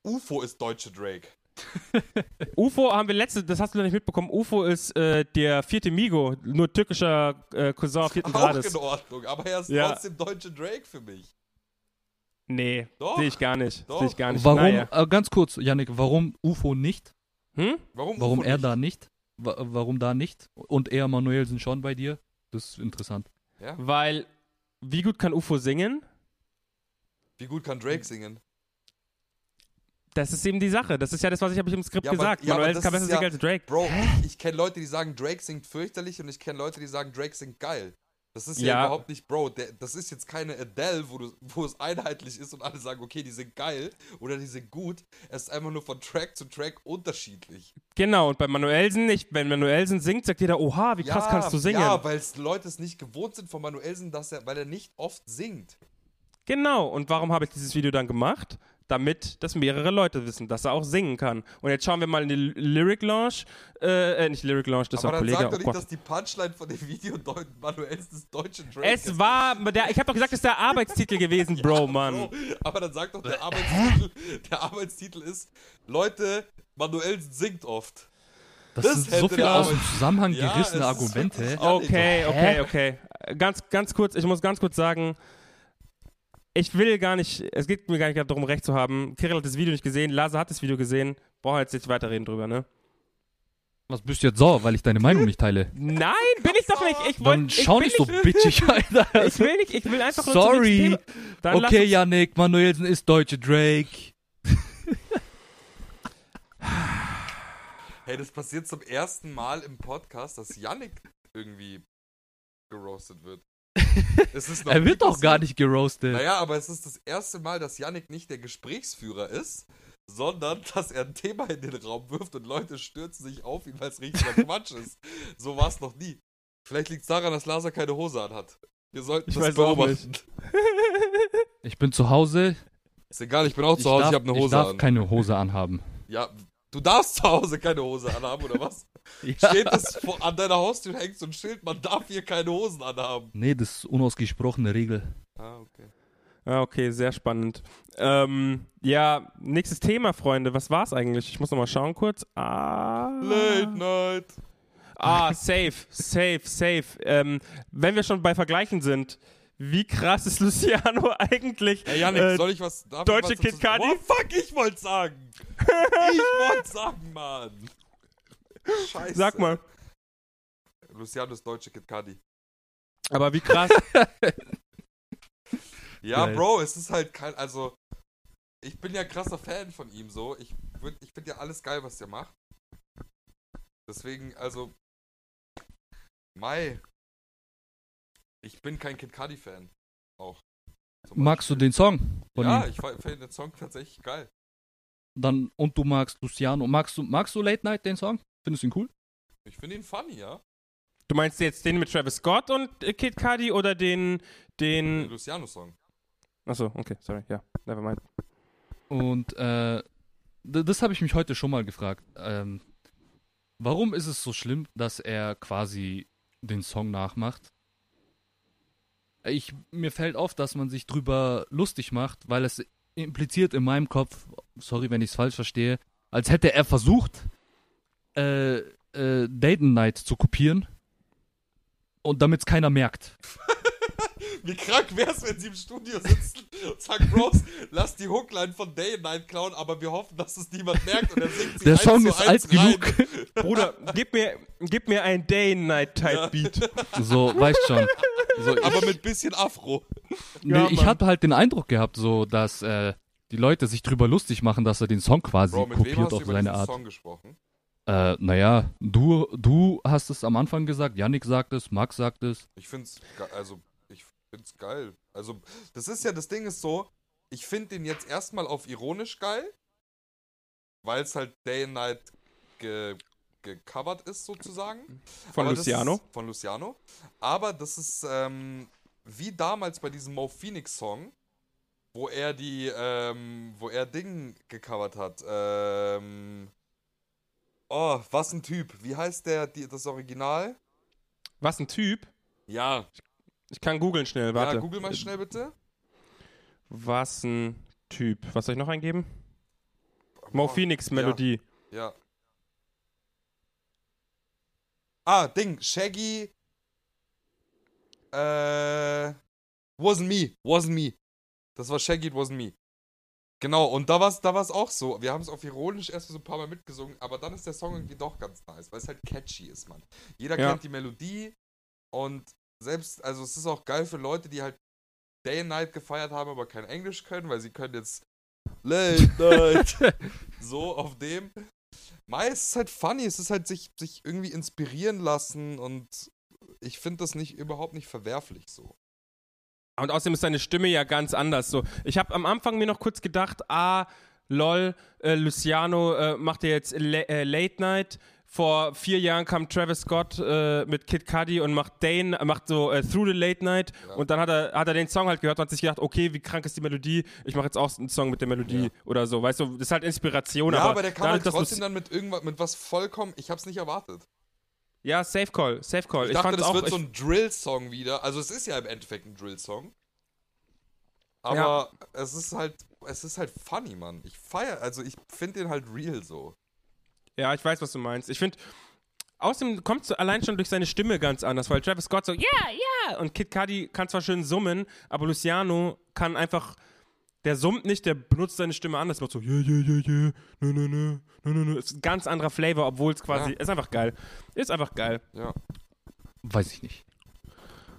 UFO ist deutsche Drake.
UFO haben wir letzte, das hast du noch nicht mitbekommen. UFO ist äh, der vierte Migo, nur türkischer äh, Cousin vierten
Auch
Grades.
in Ordnung, aber er ist
Ja.
trotzdem deutsche Drake für mich.
Nee, sehe ich gar nicht.
Doch.
Sehe ich gar nicht.
Warum,
Naja.
äh, ganz kurz, Yannick, warum UFO nicht?
Hm?
Warum,
Warum
UFO
er
nicht?
da nicht? Wa warum da nicht? Und er, Manuelsen, schon bei dir? Das ist interessant.
Ja?
Weil, wie gut kann UFO singen?
Wie gut kann Drake singen?
Das ist eben die Sache. Das ist ja das, was ich habe ich im Skript
Ja,
gesagt.
ja, aber
Manuelsen
das
kann besser singen
ja-
als Drake.
Bro, ich, ich kenne Leute, die sagen, Drake singt fürchterlich und ich kenne Leute, die sagen, Drake singt geil. Das ist ja,
Ja.
überhaupt nicht, Bro, der, das ist jetzt keine Adele, wo, du, wo es einheitlich ist und alle sagen, okay, die sind geil oder die sind gut. Es ist einfach nur von Track zu Track unterschiedlich.
Genau, und bei Manuelsen nicht. Wenn Manuelsen singt, sagt jeder, oha, wie krass kannst du singen.
Ja, weil Leute es nicht gewohnt sind von Manuelsen, dass er, weil er nicht oft singt.
Genau, und warum habe ich dieses Video dann gemacht? Damit das mehrere Leute wissen, dass er auch singen kann. Und jetzt schauen wir mal in die Lyric Launch. Äh, äh, nicht Lyric Launch, das
Aber
war
dann
Kollege.
sag
Oh
doch nicht,
Gott.
dass die Punchline von dem Video Manuels des deutschen Drake
Es war, der, ich habe doch gesagt, es ist der Arbeitstitel gewesen, Bro, Mann.
Bro, aber dann sag doch, der Arbeitstitel, der Arbeitstitel ist, Leute, Manuelsen singt oft.
Das,
Das
sind so viele aus dem Zusammenhang
Ja,
gerissene
ist
Argumente.
Okay, okay, okay. Ganz, ganz kurz, ich muss ganz kurz sagen, ich will gar nicht, es geht mir gar nicht darum, recht zu haben. Kirill hat das Video nicht gesehen, Lasa hat das Video gesehen. Brauchen wir jetzt nicht weiterreden drüber, ne?
Was bist du jetzt sauer, weil ich deine Meinung nicht teile?
Nein, bin ich doch nicht. Ich
Dann
wollte.
schau nicht so bitchig, Alter.
Ich will nicht, ich will einfach nur
Sorry.
Dann lass
Okay, Yannick, Manuelsen ist deutsche Drake.
Hey, das passiert zum ersten Mal im Podcast, dass Yannick irgendwie geroastet wird.
Er wird doch gar nicht geroastet.
Naja, aber es ist das erste Mal, dass Yannick nicht der Gesprächsführer ist, sondern dass er ein Thema in den Raum wirft und Leute stürzen sich auf ihn, weil es richtiger Quatsch ist. So war es noch nie. Vielleicht liegt es daran, dass Lasa keine Hose anhat. Wir sollten
Ich
das beobachten.
Ich bin zu Hause.
Ist egal, ich bin auch
Ich
zu Hause,
darf,
ich habe eine
ich
Hose
darf
an.
keine Hose anhaben.
Ja, du darfst zu Hause keine Hose anhaben, oder was?
Ja.
Steht es vor, an deiner Haustür hängt so ein Schild, man darf hier keine Hosen anhaben.
Nee, das ist unausgesprochene Regel.
Ah, okay.
Ah, okay, sehr spannend. Ähm, ja, nächstes Thema, Freunde. Was war's eigentlich? Ich muss noch mal schauen kurz. Ah.
Late Night.
Ah, safe, safe, safe. Ähm, wenn wir schon bei Vergleichen sind, wie krass ist Luciano eigentlich?
Hey Janik,
Äh,
soll ich was darf ich
Deutsche
was
Kid Cudi?
Oh fuck, ich wollte sagen. ich wollte sagen, Mann. Scheiße.
Sag mal.
Luciano ist deutsche Kid Cudi.
Aber wie krass.
Ja,
Geil.
Bro, es ist halt kein, also ich bin ja krasser Fan von ihm so. Ich, würd- ich finde ja alles geil, was der macht. Deswegen, also Mai. Ich bin kein Kid Cudi Fan. Auch.
Magst du den Song von
Ja,
ihm?
ich finde den Song tatsächlich geil.
Dann, und du magst Luciano. Magst du, magst du Late Night, den Song? Findest du ihn cool?
Ich finde ihn funny, ja.
du meinst jetzt den mit Travis Scott und äh, Kid Cudi oder den,
Den
den.
Luciano-Song.
Achso, okay, sorry, ja, never mind.
Und äh, das habe ich mich heute schon mal gefragt. Ähm, warum ist es so schlimm, dass er quasi den Song nachmacht? Ich, mir fällt auf, dass man sich drüber lustig macht, weil es impliziert in meinem Kopf, sorry, wenn ich es falsch verstehe, als hätte er versucht, äh, äh, Dayton Night zu kopieren und damit es keiner merkt.
Wie krank wär's, wenn sie im Studio sitzen und sagen, Bros, lass die Hookline von Day and Night klauen, aber wir hoffen, dass es niemand merkt und dann singt sie
Der
eins
Song ist alt
rein.
genug.
Bruder, gib mir, gib mir ein Day-Night-Type-Beat.
So, weißt schon. So,
Aber mit bisschen Afro.
Nee,
Ja,
ich hatte halt den Eindruck gehabt, so, dass äh, die Leute sich drüber lustig machen, dass er den Song quasi
Bro, mit wem
kopiert
du
auf
über
seine Art.
Song gesprochen?
Äh, naja, du, du hast es am Anfang gesagt, Yannick sagt es, Max sagt es.
Ich find's, ge- also, ich find's geil. Also, das ist ja, das Ding ist so, ich find den jetzt erstmal auf ironisch geil, weil es halt Day and Night ge gecovert ist, sozusagen.
Von
Aber
Luciano.
Ist, von Luciano. Aber das ist ähm, wie damals bei diesem Mo Phoenix Song, wo er die, ähm, wo er Ding gecovert hat. Ähm, oh, was ein Typ. Wie heißt der, die, das Original?
Was ein Typ.
Ja,
Ich kann googeln schnell, warte.
ja google mal schnell bitte.
Was ein Typ. Was soll ich noch eingeben? Mo Phoenix Melodie.
Ja. Ah, Ding, Shaggy. Äh. Wasn't me, wasn't me. Das war Shaggy, it wasn't me. Genau, und da war es da war's auch so. Wir haben es auf ironisch erst so ein paar Mal mitgesungen, aber dann ist der Song irgendwie doch ganz nice, weil es halt catchy ist, Mann. Jeder
Ja.
kennt die Melodie und selbst, also es ist auch geil für Leute, die halt Day and Night gefeiert haben, aber kein Englisch können, weil sie können jetzt Late Night so auf dem. Mai, es ist halt funny, es ist halt sich, sich irgendwie inspirieren lassen und ich finde das nicht überhaupt nicht verwerflich so.
Und außerdem ist seine Stimme ja ganz anders. So, ich habe am Anfang mir noch kurz gedacht, ah, lol, äh, Luciano äh, macht ja jetzt La äh, Late Night. Vor vier Jahren kam Travis Scott äh, mit Kid Cudi und macht Dane, macht so äh, Through the Late Night.
Ja.
Und dann hat er, hat er den Song halt gehört und hat sich gedacht, okay, wie krank ist die Melodie? Ich mache jetzt auch einen Song mit der Melodie
Ja.
oder so. Weißt du, das ist halt Inspiration.
ja,
aber,
aber der kam
dadurch,
halt trotzdem dann mit irgendwas, mit was vollkommen, ich hab's nicht erwartet.
Ja, Safe Call, Safe Call.
Ich,
Ich,
dachte,
fand's
das
auch.
wird so ein Drill-Song wieder. Also es ist ja im Endeffekt ein Drill-Song. Aber es ist halt, es ist halt funny, Mann. Ich feier, also ich finde den halt real so.
Ja, ich weiß, was du meinst. Ich finde, außerdem kommt es allein schon durch seine Stimme ganz anders, weil Travis Scott so, ja, ja, und Kid Cudi kann zwar schön summen, aber Luciano kann einfach, der summt nicht, der benutzt seine Stimme anders, macht so, ja, ja, ja, ja, nö, nö, nö, nö, nö, nö. Ist ein ganz anderer Flavor, obwohl es quasi,
Ja.
ist einfach geil. Ist einfach geil.
Ja.
Weiß ich nicht.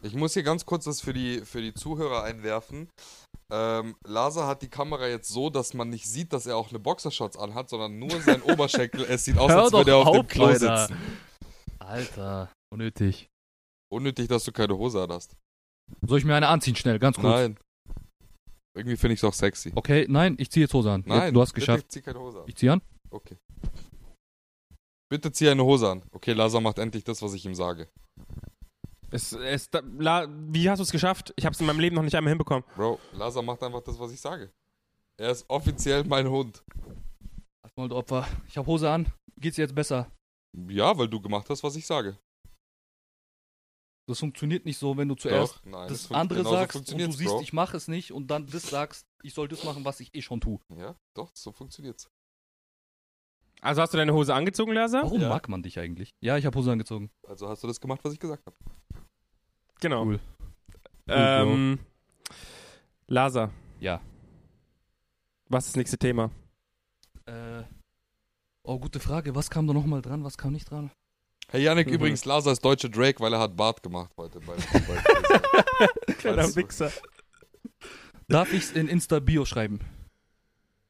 Ich muss hier ganz kurz das für die, für die Zuhörer einwerfen. Ähm, Lasa hat die Kamera jetzt so, dass man nicht sieht, dass er auch eine Boxershorts anhat, sondern nur sein Oberschenkel. Es sieht aus, als würde er auf dem Klo
Alter.
sitzen.
Alter, unnötig.
Unnötig, dass du keine Hose an hast.
Soll ich mir eine anziehen, schnell, ganz kurz?
Nein. Irgendwie finde ich es auch sexy.
Okay, nein, ich ziehe jetzt Hose an.
Nein,
Jetzt, du hast
bitte
geschafft.
zieh keine Hose an.
Ich ziehe an.
Okay. Bitte zieh eine Hose an. Okay, Lasa macht endlich das, was ich ihm sage.
Es, es, da, la, wie hast du es geschafft? Ich habe es in meinem Leben noch nicht einmal hinbekommen.
Bro, Lasa macht einfach das, was ich sage. Er ist offiziell mein Hund.
Du Opfer. Ich habe Hose an. Geht's dir jetzt besser?
Ja, weil du gemacht hast, was ich sage.
Das funktioniert nicht so, wenn du zuerst
Doch, nein.
das
fun-
andere sagst und du siehst,
Bro.
ich mache es nicht und dann das sagst, ich soll das machen, was ich eh schon tue.
Ja, doch, so funktioniert's.
Also hast du deine Hose angezogen, Laser?
Warum
Ja.
mag man dich eigentlich? Ja, ich habe Hose angezogen.
Also hast du das gemacht, was ich gesagt habe.
Genau.
Cool.
Ähm, Laser,
Ja.
was ist das nächste Thema?
Äh, oh, gute Frage. Was kam da nochmal dran? Was kam nicht dran?
Hey Yannick,
Mhm.
übrigens, Lasa ist deutsche Drake, weil er hat Bart gemacht heute. Bei, bei
Kleiner Wichser.
Darf ich's in Insta-Bio schreiben?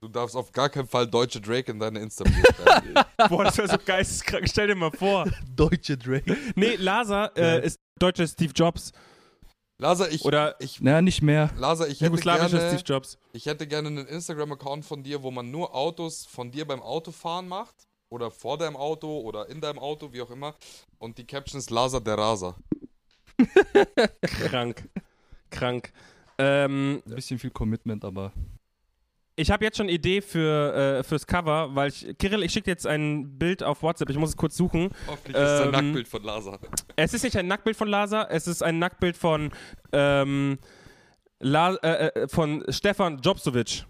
Du darfst auf gar keinen Fall deutsche Drake in deine insta schreiben.
Boah, das wäre so geisteskrank. Stell dir mal vor.
Deutsche Drake.
Nee, Laser äh,
Ja.
ist deutscher Steve Jobs.
Lasa, ich,
Oder
ich,
Naja, nicht mehr.
Lasa, ich hätte,
jugoslawischer
gerne,
Steve Jobs.
ich hätte gerne einen Instagram-Account von dir, wo man nur Autos von dir beim Autofahren macht. Oder vor deinem Auto oder in deinem Auto, wie auch immer. Und die Caption ist Lasa der Raser.
Krank. Krank. Ähm,
Ein bisschen viel Commitment, aber.
Ich habe jetzt schon eine Idee für, äh, fürs Cover, weil ich. Kirill, ich schicke dir jetzt ein Bild auf WhatsApp. Ich muss es kurz suchen.
Hoffentlich ist es ein
Ähm,
Nacktbild von Lasa.
Es ist nicht ein Nacktbild von Laser, es ist ein Nacktbild von, ähm, La äh, äh, von Stefan Jobsovic.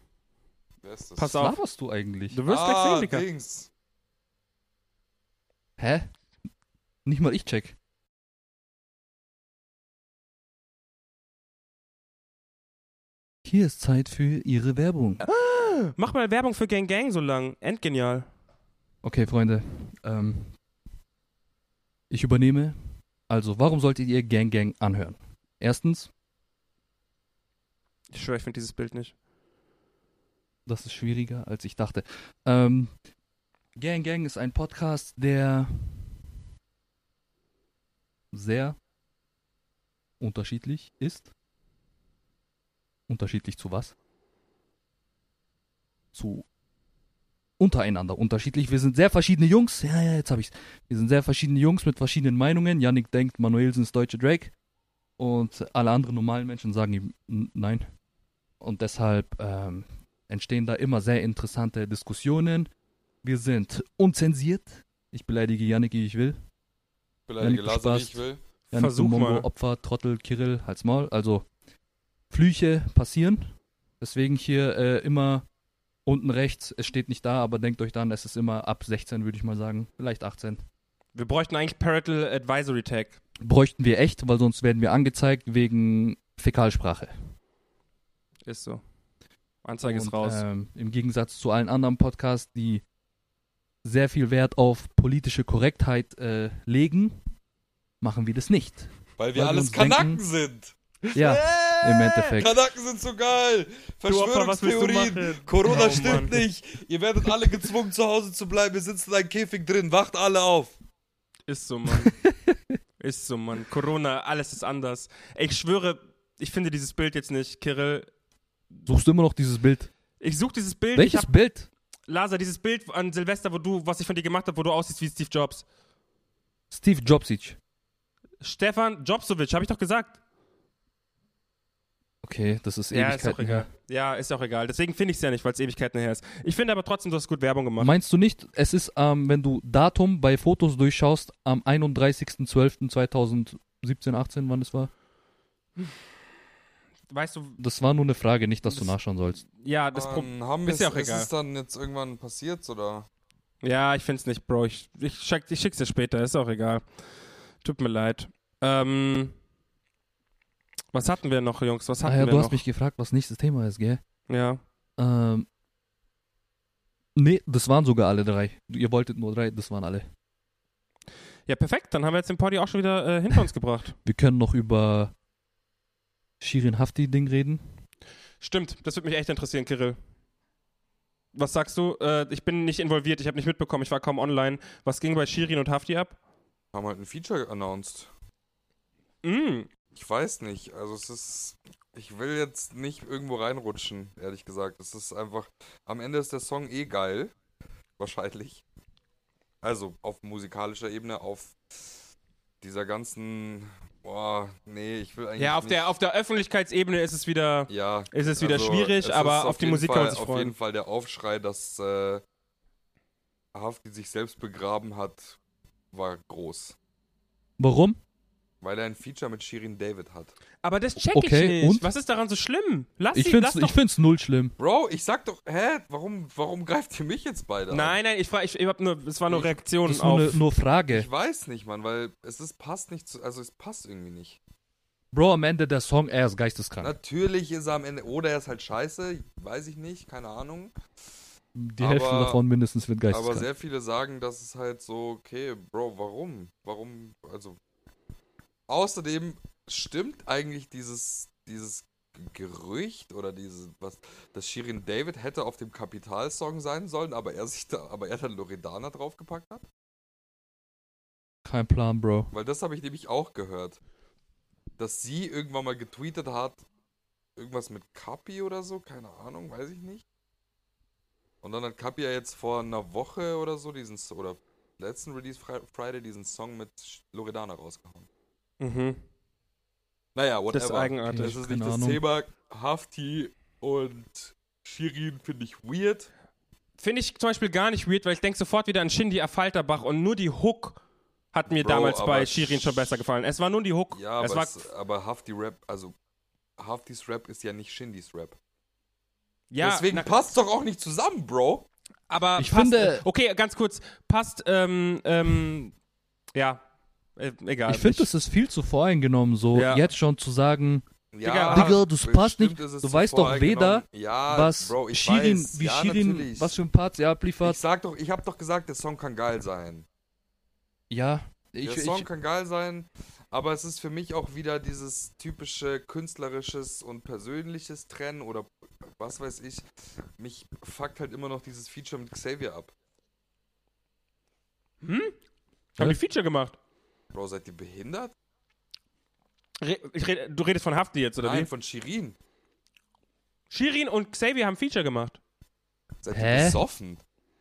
Wer ist das?
Pass
Was
auf.
laberst du eigentlich?
Du wirst
ah,
gleich sehen, Digga.
Dings.
Hä? Nicht mal ich check. Hier ist Zeit für Ihre Werbung.
Mach mal Werbung für Gang Gang so lang. Endgenial.
Okay, Freunde. Ähm, ich übernehme. Also, warum solltet ihr Gang Gang anhören? Erstens,
Ich schwöre, ich finde dieses Bild nicht.
das ist schwieriger, als ich dachte. Ähm, Gang Gang ist ein Podcast, der sehr unterschiedlich ist. Unterschiedlich zu was? Zu untereinander unterschiedlich. Wir sind sehr verschiedene Jungs. Ja, ja, jetzt habe ich's. Wir sind sehr verschiedene Jungs mit verschiedenen Meinungen. Yannick denkt, Manuelsen ist deutsche Drake. Und alle anderen normalen Menschen sagen ihm "N- nein. Und deshalb ähm, entstehen da immer sehr interessante Diskussionen. Wir sind unzensiert. Ich beleidige Yannick, wie ich will.
Beleidige Lasa, wie
Spaß.
ich will.
Yannick,
Versuch
Mongo,
mal.
Opfer, Trottel, Kirill, Hals Maul. Also Flüche passieren. Deswegen hier äh, immer unten rechts. Es steht nicht da, aber denkt euch dann, es ist immer ab 16, würde ich mal sagen. Vielleicht 18.
Wir bräuchten eigentlich Parental Advisory Tag.
Bräuchten wir echt, weil sonst werden wir angezeigt wegen Fäkalsprache.
Ist so. Anzeige ist raus.
Ähm, Im Gegensatz zu allen anderen Podcasts, die sehr viel Wert auf politische Korrektheit äh, legen, machen wir das nicht.
Weil wir
Weil wir
alles
uns
Kanaken
denken-
sind.
Ja, im Endeffekt.
Kanaken sind so geil.
Du Opfer, was willst du
Verschwörungstheorien. Corona
Oh,
stimmt
Mann.
nicht. Ihr werdet alle gezwungen, zu Hause zu bleiben. Ihr sitzt in einem Käfig drin. Wacht alle auf.
Ist so, Mann. Ist so, Mann. Corona, alles ist anders. Ey, ich schwöre, ich finde dieses Bild jetzt nicht, Kirill.
Suchst du immer noch dieses Bild?
Ich suche dieses Bild.
Welches
hab,
Bild?
Lasa, dieses Bild an Silvester, wo du, was ich von dir gemacht habe, wo du aussiehst wie Steve Jobs.
Steve Jobsic.
Stefan Jobsovic, habe ich doch gesagt.
Okay, das ist
Ja, ist auch
Ewigkeiten
egal.
her.
Ja, ist auch egal. Deswegen finde ich es ja nicht, weil es Ewigkeiten her ist. Ich finde aber trotzdem, du hast gut Werbung gemacht.
Meinst du nicht, es ist, ähm, wenn du Datum bei Fotos durchschaust, am 31.12.2017, 18, wann es war?
weißt du,
Das war nur eine Frage, nicht, dass du
Das-
nachschauen sollst.
ja, das
Ähm, haben
ist
wir
ja auch
ist
egal.
es dann jetzt irgendwann passiert oder?
Ja, ich find's nicht, Bro. Ich, ich, schick, ich schick's dir später, ist auch egal. Tut mir leid. Ähm, was hatten wir noch, Jungs? Was hatten
Ah ja,
wir
du
noch?
hast mich gefragt, was nächstes Thema ist, gell?
ja.
Ähm, nee, das waren sogar alle drei. Ihr wolltet nur drei, das waren alle.
ja, perfekt. Dann haben wir jetzt den Party auch schon wieder äh, hinter uns gebracht.
Wir können noch über Shirin Hafti-Ding reden.
Stimmt, das würde mich echt interessieren, Kirill. Was sagst du? Äh, ich bin nicht involviert, ich habe nicht mitbekommen, ich war kaum online. Was ging bei Shirin und Hafti ab?
Haben halt ein Feature announced.
Mm,
Ich weiß nicht. Also es ist. Ich will jetzt nicht irgendwo reinrutschen, ehrlich gesagt. Es ist einfach. Am Ende ist der Song eh geil. Wahrscheinlich. Also auf musikalischer Ebene, auf dieser ganzen. Boah, nee, ich will eigentlich.
ja, auf
nicht,
der, auf der Öffentlichkeitsebene ist es wieder,
Ja,
ist es wieder
also,
schwierig,
es
aber
ist
auf die Musik kann man
Fall,
sich
Auf
freuen.
jeden Fall der Aufschrei, dass äh, Hafti sich selbst begraben hat, war groß.
Warum?
Weil er ein Feature mit Shirin David hat.
Aber das check
Okay,
ich nicht.
und?
Was ist daran so schlimm? Lass
Ich
sie,
find's,
lass doch
ich find's null schlimm.
Bro, ich sag doch, hä, warum, warum greift ihr mich jetzt beide an?
Nein, nein, ich, frag- ich, ich hab nur, es war nur
Ich-
Reaktionen
Das ist nur,
auf.
ne, nur Frage.
Ich weiß nicht, Mann, weil es ist, passt nicht zu, also es passt irgendwie nicht.
Bro, am Ende der Song, er ist geisteskrank.
Natürlich ist er am Ende, oder er ist halt scheiße, weiß ich nicht, keine Ahnung.
Die
aber-
Hälfte davon mindestens wird
Aber
geisteskrank.
sehr viele sagen, dass es halt so, okay, Bro, warum? Warum, also. Außerdem stimmt eigentlich dieses, dieses Gerücht oder diese, was, dass Shirin David hätte auf dem Kapital-Song sein sollen, aber er sich da, aber er dann Loredana draufgepackt hat?
Kein Plan, Bro.
Weil das habe ich nämlich auch gehört. Dass sie irgendwann mal getweetet hat, irgendwas mit Kapi oder so, keine Ahnung, weiß ich nicht. Und dann hat Kapi ja jetzt vor einer Woche oder so diesen, oder letzten Release Fri- Friday diesen Song mit Loredana rausgehauen.
Mhm.
Naja, whatever.
Das ist eigenartig.
Das ist nicht
Keine
das
Ahnung.
Thema. Hafti und Shirin finde ich weird.
Finde ich zum Beispiel gar nicht weird, weil ich denke sofort wieder an Shindy Affalterbach und nur die Hook hat mir
Bro,
damals bei Shirin schon besser gefallen. Es war nur die Hook.
Ja,
es
aber,
war,
es, aber Hafti Rap, also Haftis Rap ist ja nicht Shindys Rap.
ja,
Deswegen passt doch auch nicht zusammen, Bro.
aber
Ich
passt,
finde-
Okay, ganz kurz. Passt, ähm, ähm, ja, äh, egal.
Ich finde, das ist viel zu voreingenommen, so
Ja.
jetzt schon zu sagen,
Ja,
Digga, das passt nicht. Du weißt doch weder,
ja,
was
Bro, ich
Shirin,
weiß.
wie
ja,
Shirin,
natürlich.
was für ein Part sie abliefert.
Ich sag doch, ich hab doch gesagt, der Song kann geil sein.
ja, ich,
der Song
ich,
kann geil sein, aber es ist für mich auch wieder dieses typische künstlerisches und persönliches Trennen oder was weiß ich. Mich fuckt halt immer noch dieses Feature mit Xavier ab.
Haben die Feature gemacht?
Bro, seid ihr behindert?
Re ich red, du redest von Hafti jetzt, oder
Nein,
wie?
von Shirin.
Shirin und Xavier haben Feature gemacht.
Seid
Hä?
ihr besoffen?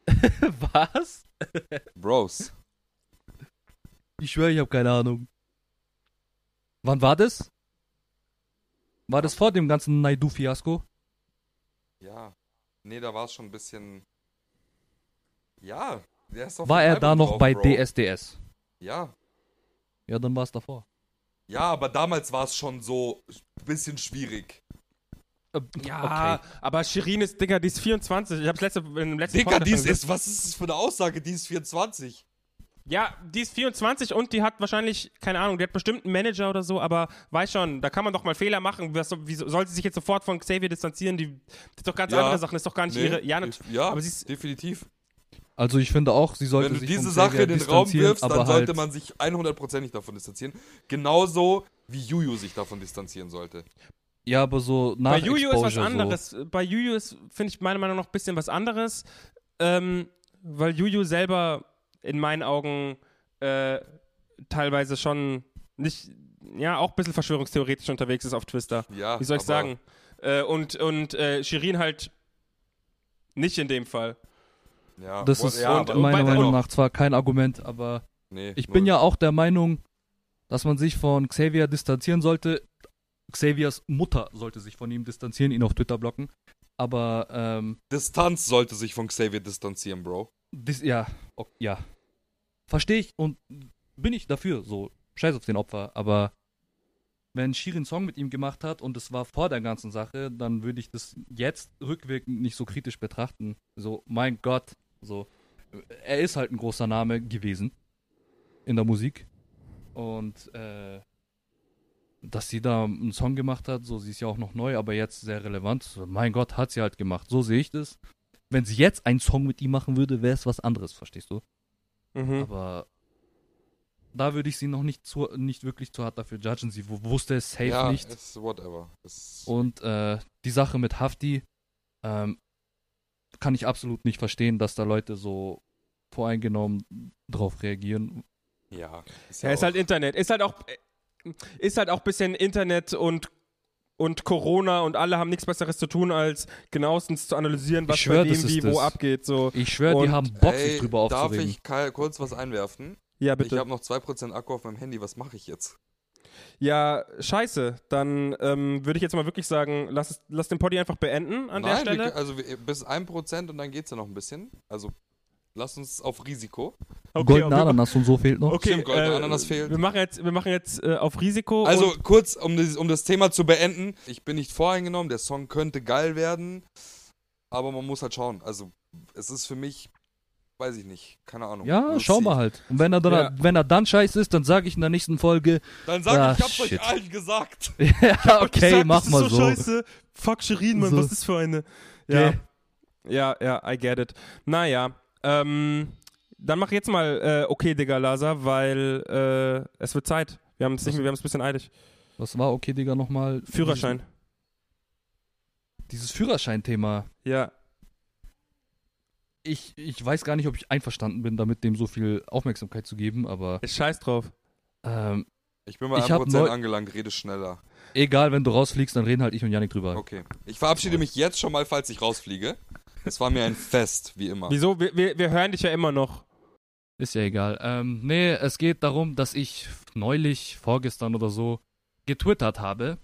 was?
Bros.
Ich schwöre, ich habe keine Ahnung. Wann war das? War das vor dem ganzen Naidu-Fiasko?
Ja. Nee, da war es schon ein bisschen. Ja. Der ist auf
War er
Album
da noch
drauf,
bei
Bro.
DSDS?
Ja.
Ja, dann war es davor.
Ja, aber damals war es schon so ein bisschen schwierig.
Ja,
Okay.
aber Shirin ist, Digga, die ist 24. Ich hab's letzte, in dem letzten
Digga,
Podcast gesagt.
ist, was ist das für eine Aussage? Die ist 24.
Ja, die ist 24 und die hat wahrscheinlich, keine Ahnung, die hat bestimmt einen Manager oder so, aber weiß schon, da kann man doch mal Fehler machen. Was, wieso, soll sie sich jetzt sofort von Xavier distanzieren? Die, das ist doch ganz
Ja.
andere Sachen, das ist doch gar nicht
Nee,
ihre. Ja,
ja
aber sie ist,
definitiv.
Also ich finde auch, sie sollte
Wenn du
sich
diese Sache in den Raum
distanzieren,
wirfst, dann
aber
sollte
halt,
man sich 100%ig davon distanzieren. Genauso wie Juju sich davon distanzieren sollte.
Ja, aber so nach
bei Juju ist was
Exposure
anderes. Bei Juju ist, finde ich, meiner Meinung nach ein bisschen was anderes, ähm, weil Juju selber in meinen Augen äh, teilweise schon nicht, ja, auch ein bisschen verschwörungstheoretisch unterwegs ist auf Twister.
Ja,
Wie soll ich sagen? Äh, und und äh, Shirin halt nicht in dem Fall.
Ja,
Das ist
ja,
meiner Meinung nach zwar kein Argument, aber
nee,
ich
null.
bin ja auch der Meinung, dass man sich von Xavier distanzieren sollte. Xaviers Mutter sollte sich von ihm distanzieren, ihn auf Twitter blocken. Aber ähm,
Distanz sollte sich von Xavier distanzieren, Bro.
dis, ja, ok, ja. Verstehe ich und bin ich dafür, so. Scheiß auf den Opfer, aber wenn Shirin Song mit ihm gemacht hat und es war vor der ganzen Sache, dann würde ich das jetzt rückwirkend nicht so kritisch betrachten. So, mein Gott, so. Er ist halt ein großer Name gewesen in der Musik. Und äh, dass sie da einen Song gemacht hat, so, sie ist ja auch noch neu, aber jetzt sehr relevant. So, mein Gott, hat sie halt gemacht. So sehe ich das. Wenn sie jetzt einen Song mit ihm machen würde, wäre es was anderes, verstehst du?
Mhm.
Aber da würde ich sie noch nicht, zu, nicht wirklich zu hart dafür judgen. Sie wu- wusste es safe
ja,
nicht.
es whatever. Es,
Und äh, die Sache mit Hafti ähm, kann ich absolut nicht verstehen, dass da Leute so voreingenommen drauf reagieren.
ja, ist
Ja, ist
auch-
halt Internet. Ist halt auch, ist halt auch ein bisschen Internet und, und Corona und alle haben nichts Besseres zu tun, als genauestens zu analysieren, was
Ich schwör,
bei
ist
wie wo
das.
abgeht. So.
Ich schwöre, die haben Bock,
Ey,
sich drüber
darf
aufzuregen.
ich Kai, kurz was einwerfen?
Ja,
Ich
bitte.
habe noch 2% Akku auf meinem Handy, was mache ich jetzt?
Ja, scheiße. Dann ähm, würde ich jetzt mal wirklich sagen, lass, es, lass den Poddy einfach beenden an der
Nein,
Stelle.
wir, also wir, bis 1% und dann geht's ja noch ein bisschen. Also lass uns auf Risiko.
Goldene
wir-
Ananas und so fehlt noch.
Okay,
Stimmt, goldene
äh,
Ananas fehlt.
Wir machen jetzt, wir machen jetzt äh, auf Risiko.
Also
und,
kurz, um das, um das Thema zu beenden. Ich bin nicht voreingenommen, der Song könnte geil werden, aber man muss halt schauen. Also es ist für mich, weiß ich nicht, keine Ahnung.
Ja,
We'll
schau
see.
mal halt. Und wenn er dann,
Ja.
wenn er dann scheiße ist, dann sage ich in der nächsten Folge,
Dann sag
Ah,
ich, ich hab's
shit.
euch allen gesagt.
ja, okay,
Sag,
mach
das ist
mal
so.
so.
Scheiße. Fuck Shirin, Mann,
So.
was ist für eine. Ja.
Okay.
Ja, ja, I get it. Naja, ähm, dann mach jetzt mal äh, okay, Digga, Lasa, weil äh, es wird Zeit. Wir haben es nicht mehr, wir haben es ein bisschen eilig.
Was war okay, Digga, nochmal?
Führerschein.
Dieses Führerschein-Thema.
Ja.
Ich, ich weiß gar nicht, ob ich einverstanden bin, damit dem so viel Aufmerksamkeit zu geben, aber
Ich scheiß drauf.
ähm,
Ich bin bei
Ich hab
1%
neu-
angelangt, rede schneller.
egal, wenn du rausfliegst, dann reden halt ich und Janik drüber.
Okay. Ich verabschiede mich jetzt schon mal, falls ich rausfliege. Es war mir ein Fest, wie immer.
Wieso? Wir, wir, wir hören dich ja immer noch.
Ist ja egal. Ähm, nee, es geht darum, dass ich neulich, vorgestern oder so, getwittert habe.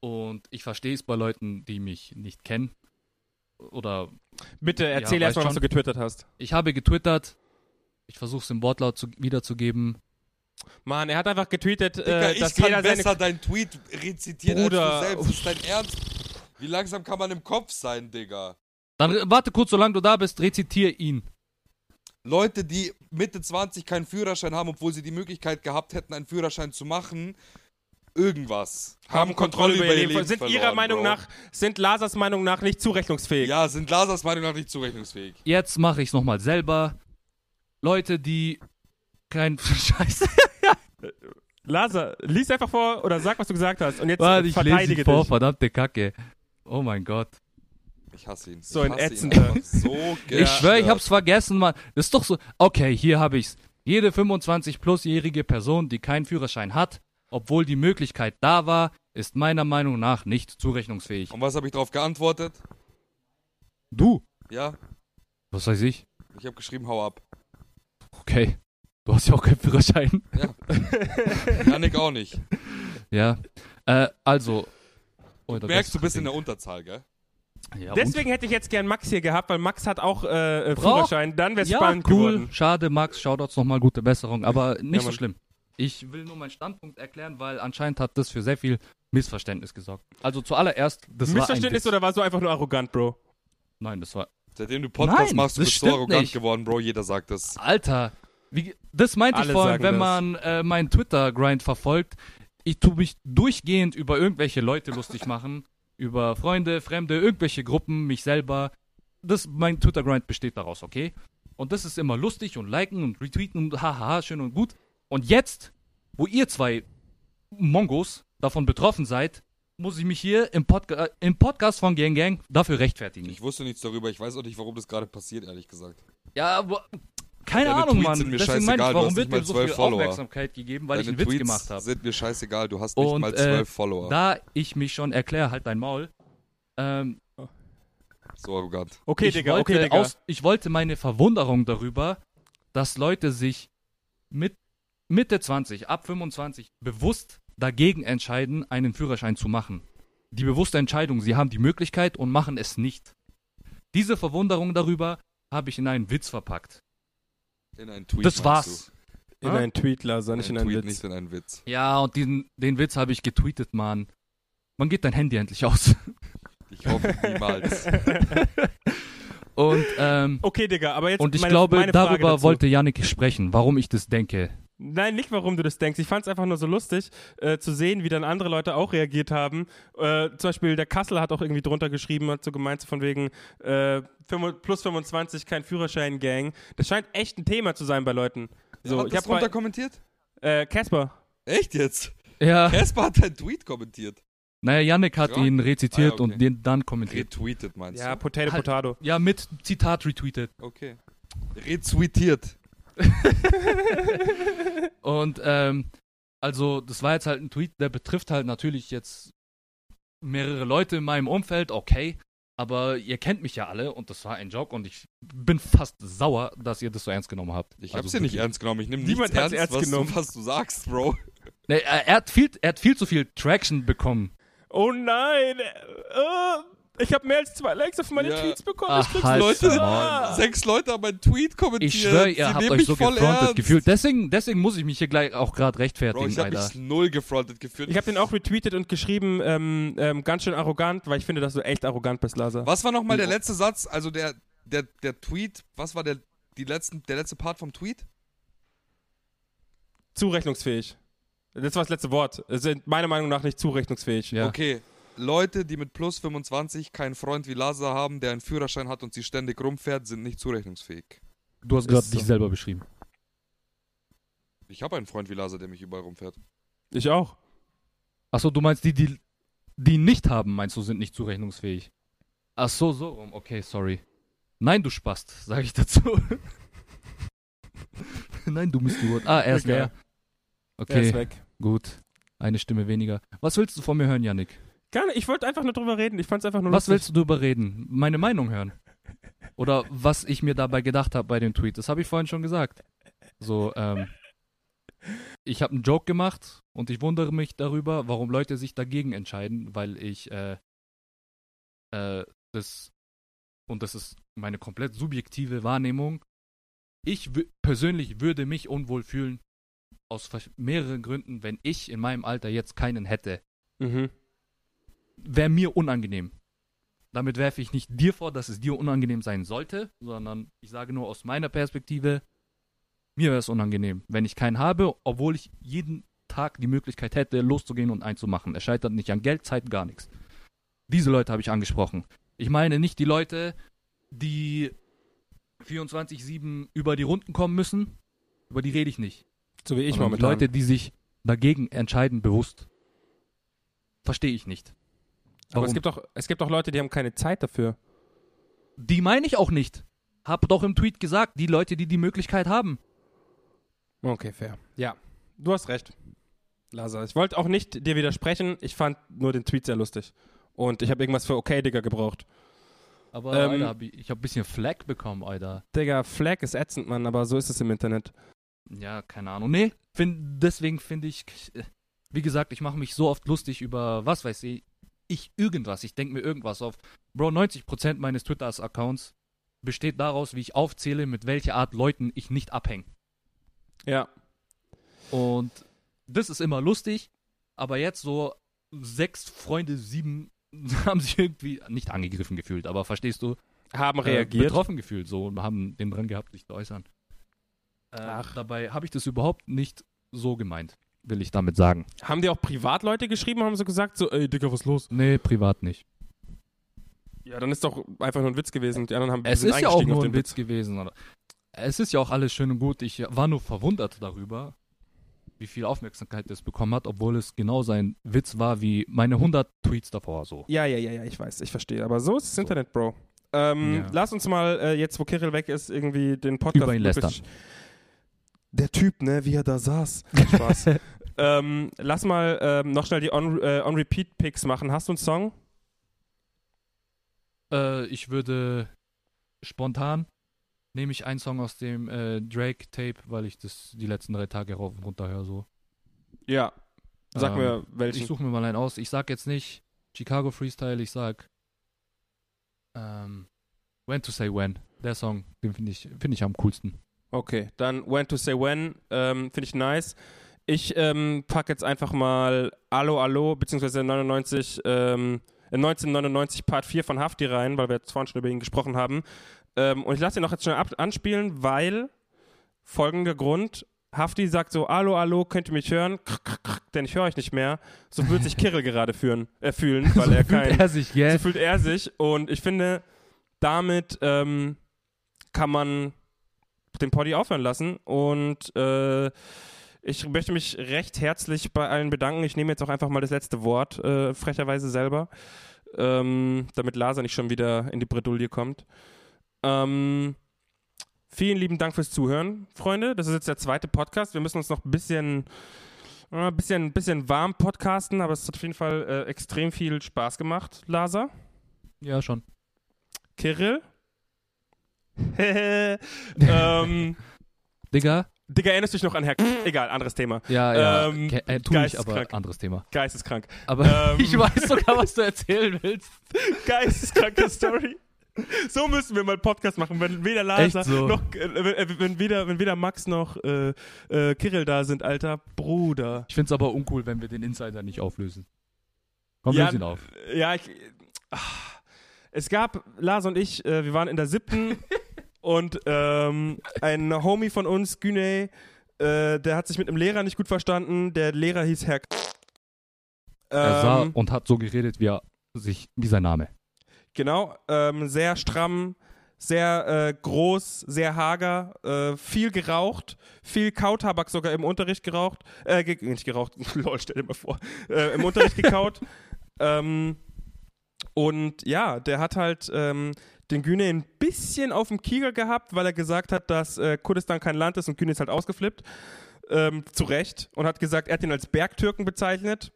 Und ich verstehe es bei Leuten, die mich nicht kennen. Oder
Bitte erzähl
Ja,
erstmal,
weißt
was du getwittert hast.
ich habe getwittert. Ich versuche es im Wortlaut zu, wiederzugeben.
Mann, er hat einfach getweetet,
Digga,
äh,
ich
dass
kann
jeder seine.
besser deinen Tweet rezitieren
Bruder.
als du selbst. Ist dein Ernst? Wie langsam kann man im Kopf sein, Digga?
Dann warte kurz, solange du da bist, rezitiere ihn.
Leute, die Mitte 20 keinen Führerschein haben, obwohl sie die Möglichkeit gehabt hätten, einen Führerschein zu machen, irgendwas.
haben Kontrolle über ihr Leben. Sind
verloren,
ihrer Meinung
Bro.
nach, sind Lasers Meinung nach nicht zurechnungsfähig.
Ja, sind Lasers Meinung nach nicht zurechnungsfähig.
Jetzt mache ich es nochmal selber. Leute, die kein Scheiße.
Laser, lies einfach vor oder sag, was du gesagt hast. Und jetzt
Warte, ich lese
verteidige
ihn vor,
dich.
verdammte Kacke. Oh mein Gott.
Ich hasse ihn.
So
ich
ein ätzender.
So
Ich schwöre, ich hab's vergessen, Mann. Das ist doch so. Okay, hier habe ich's. Jede 25-plus-jährige Person, die keinen Führerschein hat, obwohl die Möglichkeit da war, ist meiner Meinung nach nicht zurechnungsfähig.
Und was habe ich darauf geantwortet?
Du?
Ja,
Was weiß ich?
ich habe geschrieben, hau ab.
Okay. Du hast ja auch keinen Führerschein.
Janik auch nicht.
Ja. Äh, also. Oh, da
Merkst du, bist in der Unterzahl, gell?
Ja,
Deswegen hätte ich jetzt gern Max hier gehabt, weil Max hat auch äh, äh, Führerschein. Dann wäre es
ja,
spannend
cool.
geworden.
Schade, Max. Shoutouts nochmal gute Besserung. Aber nicht
Ja,
so schlimm. Ich will nur meinen Standpunkt erklären, weil anscheinend hat das für sehr viel Missverständnis gesorgt. Also zuallererst, das war ein
Missverständnis
Witz.
oder warst du einfach nur arrogant, Bro?
Nein, das war
Seitdem du Podcast
Nein,
machst, du bist so arrogant
nicht.
geworden, Bro. Jeder sagt das.
Alter, wie, das meinte ich
Alle
vorhin,
sagen
wenn
das.
man äh, meinen Twitter-Grind verfolgt. Ich tue mich durchgehend über irgendwelche Leute lustig machen, über Freunde, Fremde, irgendwelche Gruppen, mich selber. Das, mein Twitter-Grind besteht daraus, okay? Und das ist immer lustig und liken und retweeten und hahaha, schön und gut. Und jetzt, wo ihr zwei Mongos davon betroffen seid, muss ich mich hier im, Podca äh, im Podcast von Gang Gang dafür rechtfertigen.
Ich wusste nichts darüber. Ich weiß auch nicht, warum das gerade passiert, ehrlich gesagt.
Ja, aber keine
Deine
Ahnung,
Tweets
Mann.
sind mir
Deswegen meine ich, warum wird mir so
12
viel
Follower.
Aufmerksamkeit gegeben, weil
Deine
ich einen Witz
Tweets
gemacht habe?
sind mir scheißegal, du hast nicht
Und,
mal
äh,
12 Follower.
Da ich mich schon erkläre, halt dein Maul. Ähm,
so arrogant.
Okay,
ich,
Digga,
wollte
okay, Digga.
aus, ich wollte meine Verwunderung darüber, dass Leute sich mit Mitte 20, ab 25 bewusst dagegen entscheiden, einen Führerschein zu machen. Die bewusste Entscheidung, sie haben die Möglichkeit und machen es nicht. Diese Verwunderung darüber habe ich in einen Witz verpackt.
In einen Tweet
das war's.
in
Hä?
einen Tweet, Laser,
Du.
nicht
In
in
einen
einen
Tweet,
Witz.
nicht in einen Witz.
Ja, und diesen, den Witz habe ich getweetet, Mann. Wann geht dein Handy endlich aus?
Ich hoffe niemals.
Und, ähm,
Okay, Digga, aber jetzt
und ich
meine,
glaube,
meine Frage
darüber
dazu.
wollte Yannick sprechen, warum ich das denke.
Nein, nicht warum du das denkst. Ich fand es einfach nur so lustig, äh, zu sehen, wie dann andere Leute auch reagiert haben. Äh, zum Beispiel der Kassel hat auch irgendwie drunter geschrieben, hat so gemeint, so von wegen äh, 5 plus 25, kein Führerschein-Gang. Das scheint echt ein Thema zu sein bei Leuten. So,
Hat
ich
das
hab bei-
kommentiert?
Äh, Casper.
Echt jetzt?
Ja,
Casper hat deinen Tweet kommentiert.
naja, Yannick hat
Ja.
ihn rezitiert
Ah, ja, okay.
und den dann kommentiert.
Retweetet meinst
Ja,
du?
Potato,
Halt.
Potato.
Ja, mit Zitat retweetet.
Okay. Retweetiert.
Und ähm, also das war jetzt halt ein Tweet, der betrifft halt natürlich jetzt mehrere Leute in meinem Umfeld, okay. Aber ihr kennt mich ja alle und das war ein Joke und ich bin fast sauer, dass ihr das so ernst genommen habt.
Ich
Also
hab's dir nicht ernst genommen. Ich nehme
Niemand
ernst,
ernst
was,
genommen.
Du, was du sagst, Bro.
Nee, er, er, hat viel, er hat viel zu viel Traction bekommen.
Oh nein! Äh, ich habe mehr als zwei Likes auf meine
Ja.
Tweets bekommen.
Ach,
ich krieg's
halt.
Leute,
Ah.
Sechs Leute haben meinen Tweet kommentiert.
Ich schwöre,
Sie
ihr habt
nehmen
euch
mich
so
voll
gefrontet gefühlt. Deswegen, deswegen muss ich mich hier gleich auch gerade rechtfertigen,
Bro, ich hab
Alter.
mich null gefrontet gefühlt.
Ich habe den auch retweetet und geschrieben, ähm, ähm, ganz schön arrogant, weil ich finde, dass du echt arrogant bist, Laser.
Was war nochmal der letzte Satz? Also der, der, der Tweet, was war der, die letzten, der letzte Part vom Tweet?
Zurechnungsfähig. Das war das letzte Wort. Sind meiner Meinung nach nicht zurechnungsfähig.
Ja.
Okay. Leute, die mit plus 25 keinen Freund wie Lazar haben, der einen Führerschein hat und sie ständig rumfährt, sind nicht zurechnungsfähig.
Du hast gerade
so.
dich selber beschrieben.
Ich habe einen Freund wie Lazar, der mich überall rumfährt.
Ich auch.
Achso, du meinst die, die, die nicht haben, meinst du, sind nicht zurechnungsfähig. Ach so, so rum. Okay, sorry. Nein, du Spast, sage ich dazu. Nein, du Mistgeburt. Ah, er ist leer.
Er
Okay,
ist weg.
gut. Eine Stimme weniger. Was willst du von mir hören, Yannick?
Gar nicht. Ich wollte einfach nur drüber reden. Ich fand's einfach nur
Was
lustig.
willst du drüber reden? Meine Meinung hören? Oder was ich mir dabei gedacht habe bei dem Tweet? Das habe ich vorhin schon gesagt. So, ähm, ich habe einen Joke gemacht und ich wundere mich darüber, warum Leute sich dagegen entscheiden, weil ich äh, äh, das und das ist meine komplett subjektive Wahrnehmung. Ich persönlich würde mich unwohl fühlen aus mehreren Gründen, wenn ich in meinem Alter jetzt keinen hätte
Mhm.
Wäre mir unangenehm. Damit werfe ich nicht dir vor, dass es dir unangenehm sein sollte, sondern ich sage nur aus meiner Perspektive, mir wäre es unangenehm, wenn ich keinen habe, obwohl ich jeden Tag die Möglichkeit hätte, loszugehen und einzumachen. Es scheitert nicht an Geld, Zeit, gar nichts. Diese Leute habe ich angesprochen. Ich meine nicht die Leute, die 24-7 über die Runden kommen müssen, über die rede ich nicht.
So wie ich
die Leute, die sich dagegen entscheiden, bewusst. Verstehe ich nicht.
Aber es gibt, auch, es gibt auch Leute, die haben keine Zeit dafür.
Die meine ich auch nicht. Hab doch im Tweet gesagt, die Leute, die die Möglichkeit haben.
Okay, fair. Ja, du hast recht. Lazar, ich wollte auch nicht dir widersprechen. Ich fand nur den Tweet sehr lustig. Und ich habe irgendwas für okay, Digga, gebraucht.
Aber
Ähm,
Alter, hab ich, ich habe ein bisschen Flag bekommen, Alter.
Digga, Flag ist ätzend, Mann, aber so ist es im Internet.
Ja, keine Ahnung. Nee, find, deswegen finde ich, äh, wie gesagt, ich mache mich so oft lustig über, was weiß ich, ich irgendwas. Ich denke mir irgendwas auf. Bro, 90% meines Twitter-Accounts besteht daraus, wie ich aufzähle, mit welcher Art Leuten ich nicht abhänge.
Ja.
Und das ist immer lustig, aber jetzt so sechs Freunde, sieben haben sich irgendwie nicht angegriffen gefühlt, aber verstehst du?
Haben
äh,
reagiert.
betroffen gefühlt so und haben den dran gehabt, sich zu äußern. Äh,
Ach.
Dabei habe ich das überhaupt nicht so gemeint, will ich damit sagen.
haben die auch Privatleute geschrieben, haben so gesagt, so, ey, Digga, was ist los?
Nee, privat nicht.
Ja, dann ist doch einfach nur ein Witz gewesen. Die anderen haben
Es ist ja auch nur ein
den
Witz gewesen. Oder? Es ist ja auch alles schön und gut. Ich war nur verwundert darüber, wie viel Aufmerksamkeit das bekommen hat, obwohl es genau sein Witz war wie meine 100 Tweets davor so.
Ja, ja, ja, ja, ich weiß, ich verstehe. Aber so ist das
So.
Internet, Bro. Ähm,
Ja.
Lass uns mal, äh, jetzt wo Kirill weg ist, irgendwie den Podcast
Über ihn lästern.
Der Typ, ne, wie er da saß. Spaß. ähm, lass mal ähm, noch schnell die On- äh, On-Repeat-Picks machen. Hast du einen Song?
Äh, ich würde spontan nehme ich einen Song aus dem äh, Drake-Tape, weil ich das die letzten drei Tage rauf und runter höre. So.
Ja. Sag
Ähm,
mir welchen.
Ich suche mir mal einen aus. Ich sag jetzt nicht Chicago Freestyle, ich sag ähm, When to Say When. Der Song, den finde ich, find ich am coolsten.
Okay, dann When to Say When, ähm, finde ich nice. Ich ähm, packe jetzt einfach mal Allo Allo, beziehungsweise 99, ähm, äh, 1999 Part 4 von Hafti rein, weil wir jetzt vorhin schon über ihn gesprochen haben. Ähm, und ich lasse ihn noch jetzt schnell anspielen, weil folgender Grund. Hafti sagt so, Allo, Allo, könnt ihr mich hören? Krr, krr, krr, denn ich höre euch nicht mehr. So wird sich Kirill gerade führen, äh, fühlen, weil er kein,
er sich, gell?
so fühlt er sich. Und ich finde, damit ähm, kann man den Poddy aufhören lassen. Und äh, ich möchte mich recht herzlich bei allen bedanken. Ich nehme jetzt auch einfach mal das letzte Wort, äh, frecherweise selber, ähm, damit Lasa nicht schon wieder in die Bredouille kommt. Ähm, vielen lieben Dank fürs Zuhören, Freunde. Das ist jetzt der zweite Podcast. Wir müssen uns noch ein bisschen, äh, bisschen, bisschen warm podcasten, aber es hat auf jeden Fall äh, extrem viel Spaß gemacht, Lasa.
Ja, schon.
Kirill? ähm,
Digga?
Digga, erinnerst du dich noch an Herr... Egal, anderes Thema.
Ja, ja.
Ähm,
Ke- äh, tu ich, aber anderes Thema.
Geisteskrank.
Aber
Ähm.
ich weiß sogar, was du erzählen willst.
Geisteskranke Story. So müssen wir mal einen Podcast machen, wenn weder
Echt so?
noch, äh, wenn, wenn, weder, wenn weder Max noch äh, äh, Kirill da sind, alter Bruder.
Ich find's aber uncool, wenn wir den Insider nicht auflösen. Komm,
Ja,
löse ihn auf.
Ja, ich, ach, es gab, Lars und ich, äh, wir waren in der siebten und ähm, ein Homie von uns, Güney, äh, der hat sich mit einem Lehrer nicht gut verstanden. Der Lehrer hieß Herr K.
Er sah
Ähm,
und hat so geredet, wie er sich, wie sein Name.
Genau, ähm, sehr stramm, sehr äh, groß, sehr hager, äh, viel geraucht, viel Kautabak sogar im Unterricht geraucht, äh, ge nicht geraucht, lol, stell dir mal vor, äh, im Unterricht gekaut. ähm, und ja, der hat halt ähm, den Güne ein bisschen auf dem Kieger gehabt, weil er gesagt hat, dass äh, Kurdistan kein Land ist und Güne ist halt ausgeflippt. Ähm, zu Recht. Und hat gesagt, er hat ihn als Bergtürken bezeichnet.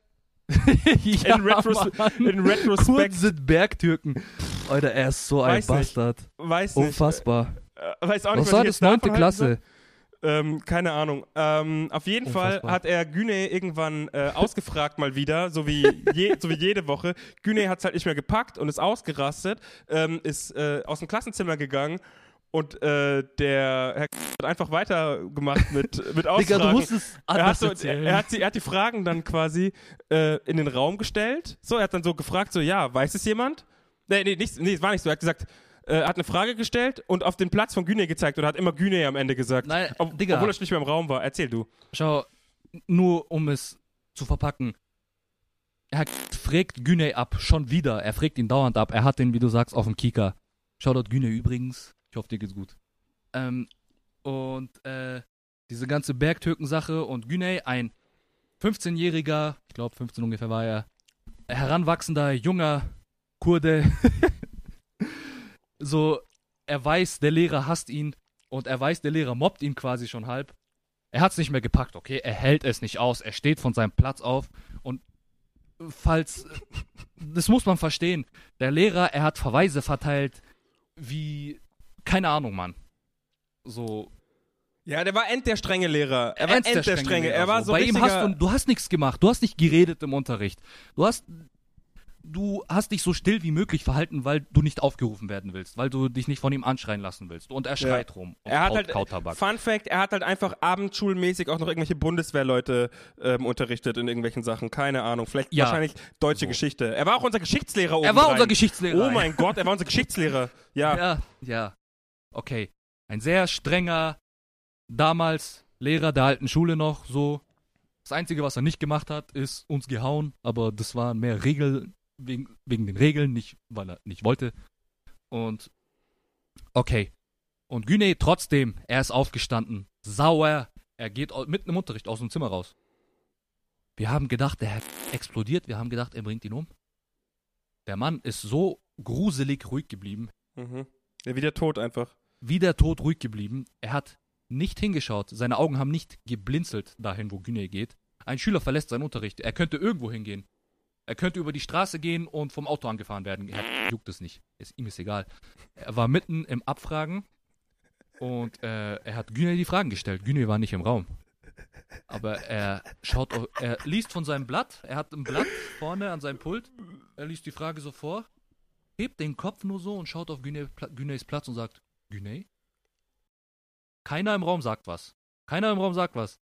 ja,
in, Retros in Retrospekt.
sind Bergtürken. Alter, er ist so ein
Weiß nicht.
Bastard.
Weiß nicht.
Unfassbar.
Äh, weiß auch nicht,
Was war
ich
das?
jetzt davon
Neunte
halten
Klasse.
soll. Ähm, keine Ahnung. Ähm, auf jeden
Unfassbar.
Fall hat er Güne irgendwann äh, ausgefragt mal wieder, so wie, je, so wie jede Woche. Güne hat es halt nicht mehr gepackt und ist ausgerastet, ähm, ist äh, aus dem Klassenzimmer gegangen und äh, der Herr hat einfach weitergemacht mit, mit Ausfragen.
Digga, du musst es
er hat, so, er, hat die, er hat die Fragen dann quasi äh, in den Raum gestellt. So, er hat dann so gefragt, so, ja, weiß es jemand? Nee, nee, nicht, nee, es war nicht so. Er hat gesagt, äh, er hat eine Frage gestellt und auf den Platz von Güne gezeigt und hat immer Güne am Ende gesagt.
Nein,
Ob,
Digga.
Obwohl er nicht mehr im Raum war. Erzähl du.
Schau, nur um es zu verpacken. Er fragt Güney ab, schon wieder. Er fragt ihn dauernd ab. Er hat den, wie du sagst, auf dem Kika. Shoutout Güney übrigens. Ich hoffe, dir geht's gut. Ähm, und äh, diese ganze Bergtürken-Sache und Güney, ein 15-jähriger, ich glaube 15 ungefähr war er, heranwachsender, junger Kurde. so, er weiß, der Lehrer hasst ihn und er weiß, der Lehrer mobbt ihn quasi schon halb. Er hat es nicht mehr gepackt, okay? Er hält es nicht aus. Er steht von seinem Platz auf und falls das muss man verstehen. Der Lehrer, er hat Verweise verteilt, wie keine Ahnung, Mann. So
Ja, der war end der strenge Lehrer. Er war end der strenge.
Lehrer,
Er war so
Bei ihm hast du, du hast nichts gemacht. Du hast nicht geredet im Unterricht. Du hast du hast dich so still wie möglich verhalten, weil du nicht aufgerufen werden willst, weil du dich nicht von ihm anschreien lassen willst. Und er schreit rum. Und
Er hat halt,
Kautabak.
Fun Fact, er hat halt einfach abendschulmäßig auch noch irgendwelche Bundeswehrleute ähm, unterrichtet in irgendwelchen Sachen. Keine Ahnung. Vielleicht
Ja.
wahrscheinlich deutsche
So.
Geschichte. Er war auch unser Geschichtslehrer
Er war unser Geschichtslehrer.
Oh mein Gott, er war unser Geschichtslehrer. Ja.
Ja, ja. Okay. Ein sehr strenger, damals Lehrer der alten Schule noch, so. Das Einzige, was er nicht gemacht hat, ist uns gehauen, aber das waren mehr Regeln, wegen, wegen den Regeln, nicht weil er nicht wollte. Und, okay. Und Güney trotzdem, er ist aufgestanden, sauer, er geht mitten im Unterricht aus dem Zimmer raus. Wir haben gedacht, der explodiert, wir haben gedacht, er bringt ihn um. Der Mann ist so gruselig ruhig geblieben.
Mhm. Ja, wieder tot einfach.
Wieder tot ruhig geblieben. Er hat nicht hingeschaut. Seine Augen haben nicht geblinzelt dahin, wo Güney geht. Ein Schüler verlässt seinen Unterricht. Er könnte irgendwo hingehen. Er könnte über die Straße gehen und vom Auto angefahren werden. Er juckt es nicht. Ist, ihm ist egal. Er war mitten im Abfragen und äh, er hat Güney die Fragen gestellt. Güney war nicht im Raum. Aber er schaut, auf, er liest von seinem Blatt. Er hat ein Blatt vorne an seinem Pult. Er liest die Frage so vor, hebt den Kopf nur so und schaut auf Güney, Güneys Platz und sagt: Güney? Keiner im Raum sagt was. Keiner im Raum sagt was.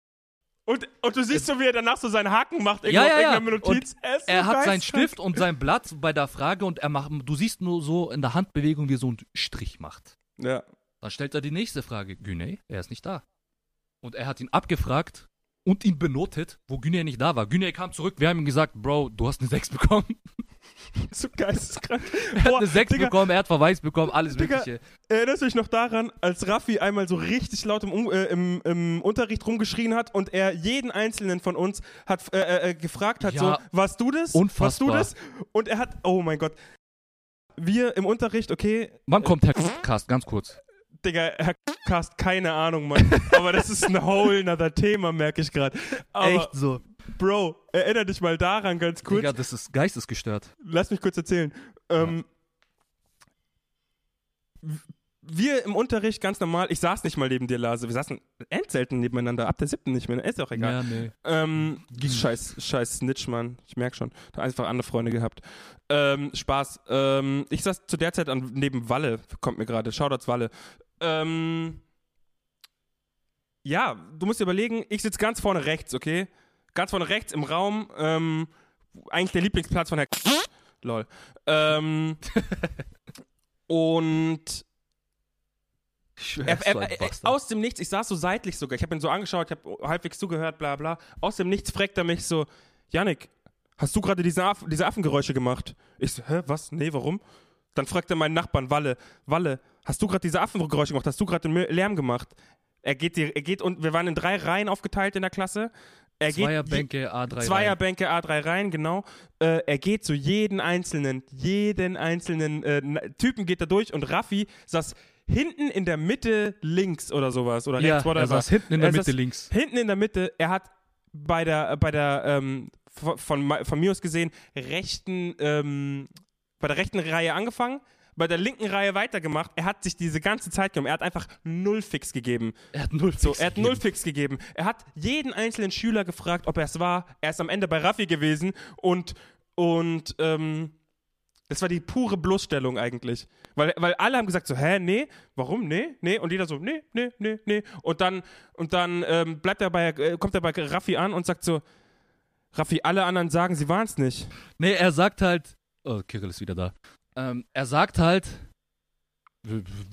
Und, und du siehst so, wie er danach so seinen Haken macht,
Ja,
irgendwo
ja, ja.
irgendeiner Notiz. so
Er hat seinen. Stift und sein Blatt bei der Frage und er macht, du siehst nur so in der Handbewegung, wie er so einen Strich macht.
Ja.
Dann stellt er die nächste Frage. Güney, er ist nicht da. Und er hat ihn abgefragt und ihn benotet, wo Güney nicht da war. Güney kam zurück, wir haben ihm gesagt, Bro, du hast eine 6 bekommen.
So geisteskrank.
Er hat
Boah,
eine 6
Digga,
bekommen, er hat Verweis bekommen, alles
Digga,
Mögliche.
Erinnerst du dich noch daran, als Raffi einmal so richtig laut im, äh, im, im Unterricht rumgeschrien hat und er jeden einzelnen von uns hat äh, äh, gefragt hat,
Ja,
so, warst du das? Warst du
unfassbar.
das? Und er hat, oh mein Gott. Wir im Unterricht, okay,
Wann kommt Herr Cast, ganz kurz.
Digga, Herr Cast, keine Ahnung, Mann. Aber das ist ein whole nother Thema, merke ich gerade. Aber,
so.
Bro, erinner dich mal daran ganz kurz.
Digga, das ist geistesgestört.
Lass mich kurz erzählen. Ähm, w- Wir im Unterricht ganz normal, ich saß nicht mal neben dir, Lase. Wir saßen end selten nebeneinander, ab der siebten nicht mehr, ist auch egal.
Ja, nee.
Ähm, scheiß, scheiß Snitch, Mann. Ich merk schon. Da einfach andere Freunde gehabt. Ähm, Spaß. Ähm, ich saß zu der Zeit an, neben Walle, kommt mir gerade. Shoutouts Walle. Ähm, ja, du musst dir überlegen, ich sitze ganz vorne rechts, okay? Ganz vorne rechts im Raum. Ähm, eigentlich der Lieblingsplatz von Herr Lol. Ähm, und er, er, er, aus dem Nichts, ich saß so seitlich sogar, ich habe ihn so angeschaut, ich habe halbwegs zugehört, bla bla. Aus dem Nichts fragt er mich so, Yannick, hast du gerade diese, Aff diese Affengeräusche gemacht? Ich so, hä, was? Nee, warum? Dann fragt er meinen Nachbarn, Walle, Walle, hast du gerade diese Affengeräusche gemacht? Hast du gerade den Lärm gemacht? Er geht, die, er geht und wir waren in drei Reihen aufgeteilt in der Klasse. Er
Zweierbänke, A3.
Zweierbänke, A3 Reihen, genau. Äh, er geht zu jeden einzelnen, jeden einzelnen äh, Typen geht er durch und Raffi saß hinten in der Mitte links oder sowas oder
Ja,
rechts, whatever.
er saß hinten in der
Er
Mitte links.
Hinten in der Mitte, er hat bei der, bei der, ähm, von, von, von mir aus gesehen, rechten, ähm, bei der rechten Reihe angefangen, bei der linken Reihe weitergemacht. Er hat sich diese ganze Zeit genommen. Er hat einfach null Fix gegeben.
Er hat null
So,
Fix
er hat
gegeben.
null Fix gegeben. Er hat jeden einzelnen Schüler gefragt, ob er es war. Er ist am Ende bei Raffi gewesen und, und ähm, das war die pure Bloßstellung eigentlich. Weil, weil alle haben gesagt so, hä, nee, warum, nee, nee? Und jeder so, nee, nee, nee, nee. Und dann, und dann ähm, bleibt er bei, äh, kommt er bei Raffi an und sagt so, Raffi, alle anderen sagen, sie waren es nicht.
Nee, er sagt halt. Oh, Kirill ist wieder da. Ähm, er sagt halt.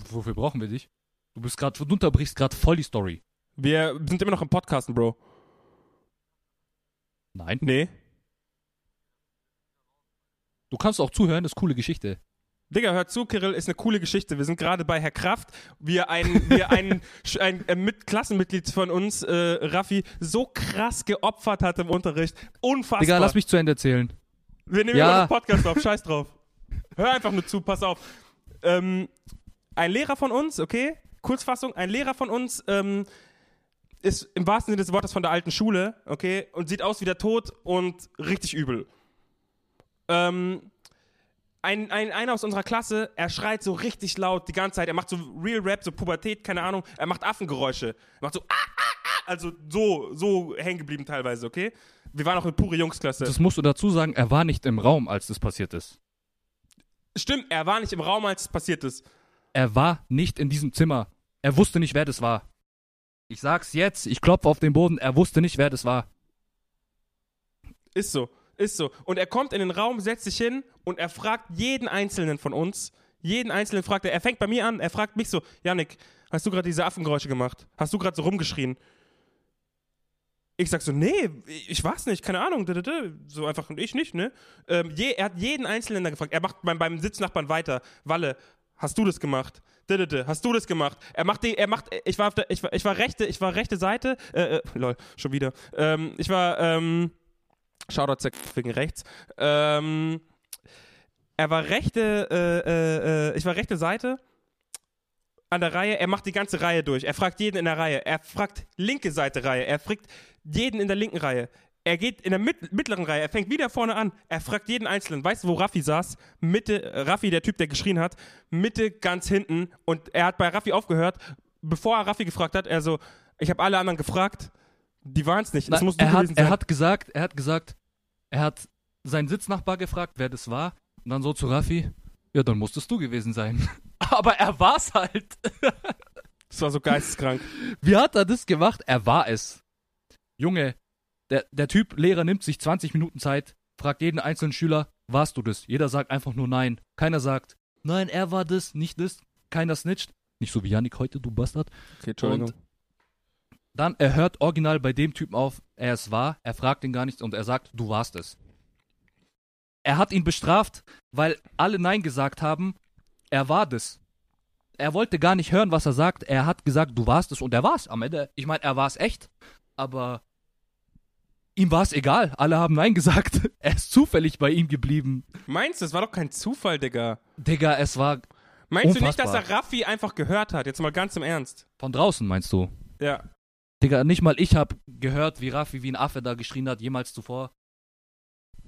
Wofür brauchen wir dich? Du bist gerade, du unterbrichst gerade voll die Story.
Wir sind immer noch im Podcasten, Bro.
Nein.
Nee.
Du kannst auch zuhören, das ist coole Geschichte.
Digga, hör zu, Kirill, ist eine coole Geschichte. Wir sind gerade bei Herr Kraft, wie ein, wie ein, sch- ein äh, mit Klassenmitglied von uns, äh, Raffi, so krass geopfert hat im Unterricht. Unfassbar.
Digga, lass mich zu Ende erzählen.
Wir nehmen
Ja.
immer noch Podcast auf, scheiß drauf. Hör einfach nur zu, pass auf. Ähm, ein Lehrer von uns, okay, Kurzfassung, ein Lehrer von uns ähm, ist im wahrsten Sinne des Wortes von der alten Schule, okay, und sieht aus wie der Tod und richtig übel. Ähm, ein, ein, einer aus unserer Klasse, er schreit so richtig laut die ganze Zeit, er macht so Real Rap, so Pubertät, keine Ahnung, er macht Affengeräusche. Er macht so, ah, ah, ah, also so, so hängen geblieben teilweise, okay? Wir waren auch eine pure Jungsklasse.
Das musst du dazu sagen, er war nicht im Raum, als das passiert ist.
Stimmt, er war nicht im Raum, als es passiert ist.
Er war nicht in diesem Zimmer. Er wusste nicht, wer das war. Ich sag's jetzt, ich klopfe auf den Boden, er wusste nicht, wer das war.
Ist so, ist so. Und er kommt in den Raum, setzt sich hin und er fragt jeden Einzelnen von uns, jeden Einzelnen fragt er, er fängt bei mir an, er fragt mich so, Yannick, hast du gerade diese Affengeräusche gemacht? Hast du gerade so rumgeschrien? Ich sag so, nee, ich war's nicht, keine Ahnung, so einfach, ich nicht, ne? Ähm, je, er hat jeden Einzelnen da gefragt, er macht beim, beim Sitznachbarn weiter, Walle, hast du das gemacht? Hast du das gemacht? Er macht die, er macht, ich war auf der, ich war, ich war rechte, ich war rechte Seite, äh, äh, lol, schon wieder. Ähm, ich war, ähm, Shoutout wegen rechts. Ähm, Er war rechte, äh, äh, äh, ich war rechte Seite an der Reihe. Er macht die ganze Reihe durch. Er fragt jeden in der Reihe. Er fragt linke Seite Reihe. Er fragt jeden in der linken Reihe. Er geht in der mit mittleren Reihe. Er fängt wieder vorne an. Er fragt jeden Einzelnen. Weißt du, wo Raffi saß? Mitte, äh, Raffi, der Typ, der geschrien hat, Mitte ganz hinten. Und er hat bei Raffi aufgehört. Bevor er Raffi gefragt hat, er so, ich habe alle anderen gefragt. Die waren es nicht. Das
Na, er, hat, er hat gesagt, er hat gesagt, er hat seinen Sitznachbar gefragt, wer das war. Und dann so zu Raffi, ja, dann musstest du gewesen sein. Aber er war's halt.
das war so geisteskrank.
Wie hat er das gemacht? Er war es. Junge, der, der Typ, Lehrer nimmt sich 20 Minuten Zeit, fragt jeden einzelnen Schüler, warst du das? Jeder sagt einfach nur nein. Keiner sagt, nein, er war das, nicht das. Keiner snitcht. Nicht so wie Yannick heute, du Bastard.
Okay,
Und dann, er hört original bei dem Typen auf, er es war, er fragt ihn gar nichts und er sagt, du warst es. Er hat ihn bestraft, weil alle Nein gesagt haben, er war das. Er wollte gar nicht hören, was er sagt. Er hat gesagt, du warst es und er war es am Ende. Ich meine, er war es echt, aber ihm war es egal. Alle haben Nein gesagt. Er ist zufällig bei ihm geblieben.
Meinst du, das war doch kein Zufall, Digga?
Digga, es war
Meinst du nicht, dass
Unfassbar.
er Raffi einfach gehört hat? Jetzt mal ganz im Ernst.
von draußen, meinst du?
Ja.
Digga, nicht mal ich hab gehört, wie Raffi wie ein Affe da geschrien hat, jemals zuvor.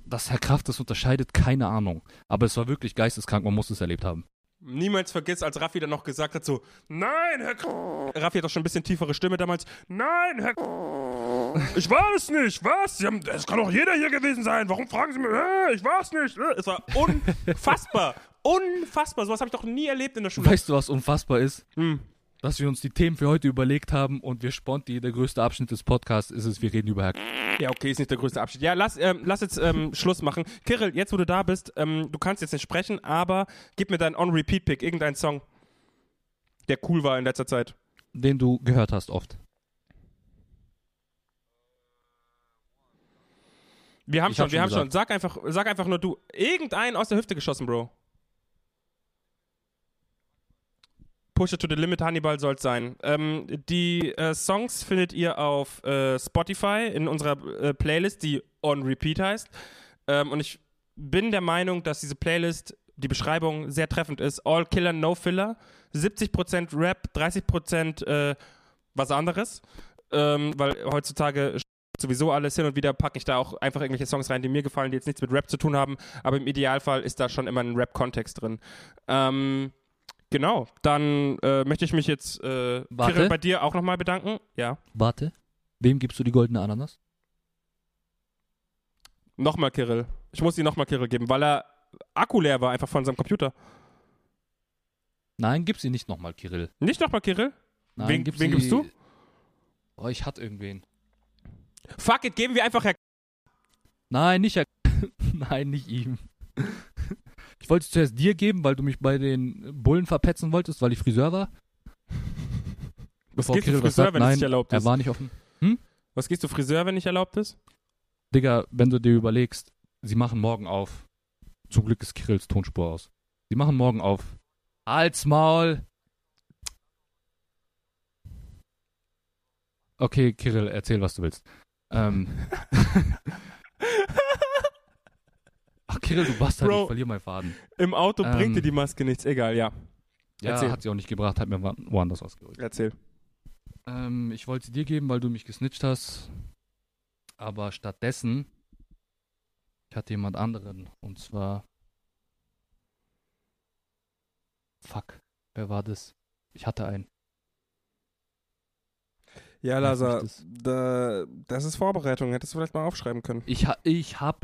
Dass Herr Kraft das unterscheidet, keine Ahnung. Aber es war wirklich geisteskrank, man muss es erlebt haben.
Niemals vergiss, als Raffi dann noch gesagt hat, so, nein, Herr K Raffi hat doch schon ein bisschen tiefere Stimme damals. Nein, Herr K Ich war es nicht, was? Haben, es kann doch jeder hier gewesen sein. Warum fragen Sie mich? Äh, ich war es nicht. Äh. Es war unfassbar. unfassbar. Sowas habe ich doch nie erlebt in der Schule.
Weißt du, was unfassbar ist?
Hm.
Dass wir uns die Themen für heute überlegt haben und wir Sponti, der größte Abschnitt des Podcasts ist es, wir reden über Herr
Ja, okay, ist nicht der größte Abschied. Ja, lass, ähm, lass jetzt ähm, Schluss machen. Kirill, jetzt wo du da bist, ähm, du kannst jetzt nicht sprechen, aber gib mir deinen On-Repeat-Pick, irgendeinen Song, der cool war in letzter Zeit.
den du gehört hast oft.
Wir haben
Ich
schon,
hab
wir
schon
haben schon. Sag einfach, sag einfach nur du. Irgendeinen aus der Hüfte geschossen, Bro. Push it to the limit, Hannibal soll's sein. Ähm, die äh, Songs findet ihr auf äh, Spotify in unserer äh, Playlist, die On Repeat heißt. Ähm, und ich bin der Meinung, dass diese Playlist, die Beschreibung sehr treffend ist. All Killer, No Filler. 70% Rap, 30% äh, was anderes. Ähm, weil heutzutage sowieso alles hin und wieder packe ich da auch einfach irgendwelche Songs rein, die mir gefallen, die jetzt nichts mit Rap zu tun haben, aber im Idealfall ist da schon immer ein Rap-Kontext drin. Ähm, genau, dann äh, möchte ich mich jetzt äh. Kirill, bei dir auch nochmal bedanken. Ja,
Warte. Wem gibst du die goldene Ananas?
nochmal Kirill. Ich muss die nochmal Kirill geben, weil er Akku leer war einfach von seinem Computer.
Nein, gib sie nicht nochmal, Kirill.
Nicht nochmal Kirill?
Nein,
Wen-
gib
wen gibst du?
Oh, ich hatte irgendwen.
Fuck it, geben wir einfach Herr
Nein, nicht Herr Nein, nicht ihm. Ich wollte es zuerst dir geben, weil du mich bei den Bullen verpetzen wolltest, weil ich Friseur war.
Was
Bevor
geht
Kirill
Friseur,
sagt,
wenn es
nein,
nicht erlaubt
Er
ist?
war nicht offen.
Was gehst du Friseur, wenn nicht erlaubt ist?
Digga, wenn du dir überlegst, sie machen morgen auf. Zum Glück ist Kirills Tonspur aus. Sie machen morgen auf. Halt's Maul! Okay, Kirill, erzähl, was du willst. Ähm. Kirill, du Bastard,
Bro.
ich verliere meinen Faden.
Im Auto
Ähm.
bringt dir die Maske nichts, egal, ja.
Ja,
Erzähl.
hat sie auch nicht gebracht, hat mir wo- woanders ausgerückt.
Erzähl.
Ähm, ich wollte sie dir geben, weil du mich gesnitcht hast. Aber stattdessen, ich hatte jemand anderen. Und zwar. Fuck, wer war das? Ich hatte einen.
Ja,
das-
da, das ist Vorbereitung. Hättest du vielleicht mal aufschreiben können.
Ich, ha ich habe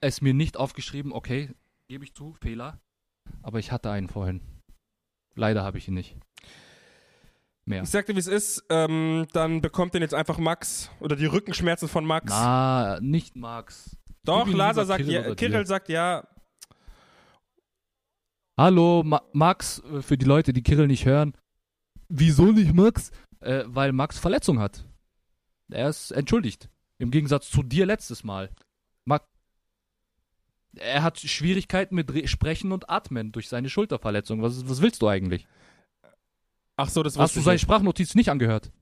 es mir nicht aufgeschrieben, okay, gebe ich zu, Fehler. Aber ich hatte einen vorhin. Leider habe ich ihn nicht. Mehr.
Ich sag dir, wie es ist. Ähm, dann bekommt den jetzt einfach Max oder die Rückenschmerzen von Max.
Na, nicht Max.
Doch,
lieber
sagt
Kirill
ja. Kirill sagt ja.
Hallo, Ma Max, äh, für die Leute, die Kirill nicht hören. Wieso nicht Max? Äh, weil Max Verletzung hat. Er ist entschuldigt. Im Gegensatz zu dir letztes Mal. Er hat Schwierigkeiten mit Re Sprechen und Atmen durch seine Schulterverletzung. Was, was willst du eigentlich?
Ach so, das
Hast du seine
nicht.
Sprachnotiz nicht angehört?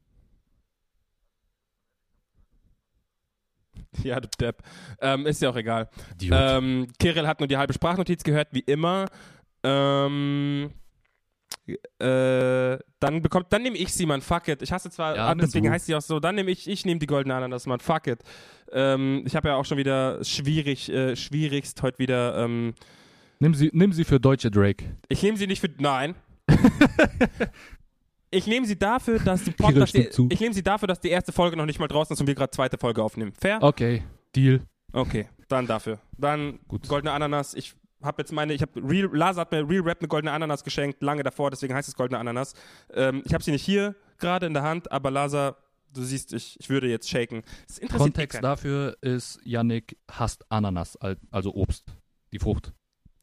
Ja, du Depp. Ähm, ist ja auch egal. Ähm, Kirill hat nur die halbe Sprachnotiz gehört, wie immer. Ähm, äh, dann bekommt, dann nehme ich sie, man, fuck it. Ich hasse zwar,
Ja,
ah, deswegen
du.
heißt sie auch so, dann nehme ich, ich nehme die goldene Ananas, man, fuck it. Ähm, ich habe ja auch schon wieder schwierig, äh, schwierigst heute wieder, ähm,
nimm, sie, nimm sie für deutsche Drake.
ich nehme sie nicht für, nein. ich nehme sie dafür, dass die Podcast,
zu.
ich nehme sie dafür, dass die erste Folge noch nicht mal draußen ist und wir gerade zweite Folge aufnehmen. Fair?
Okay, Deal.
Okay, dann dafür. Dann
Gut.
goldene Ananas. Ich habe jetzt meine, ich habe Real, Lasa hat mir Real Rap eine goldene Ananas geschenkt, lange davor, deswegen heißt es goldene Ananas. Ähm, ich habe sie nicht hier gerade in der Hand, aber Lasa, du siehst, ich, ich würde jetzt shaken.
Kontext dafür ist, Yannick hasst Ananas, al- also Obst, die Frucht.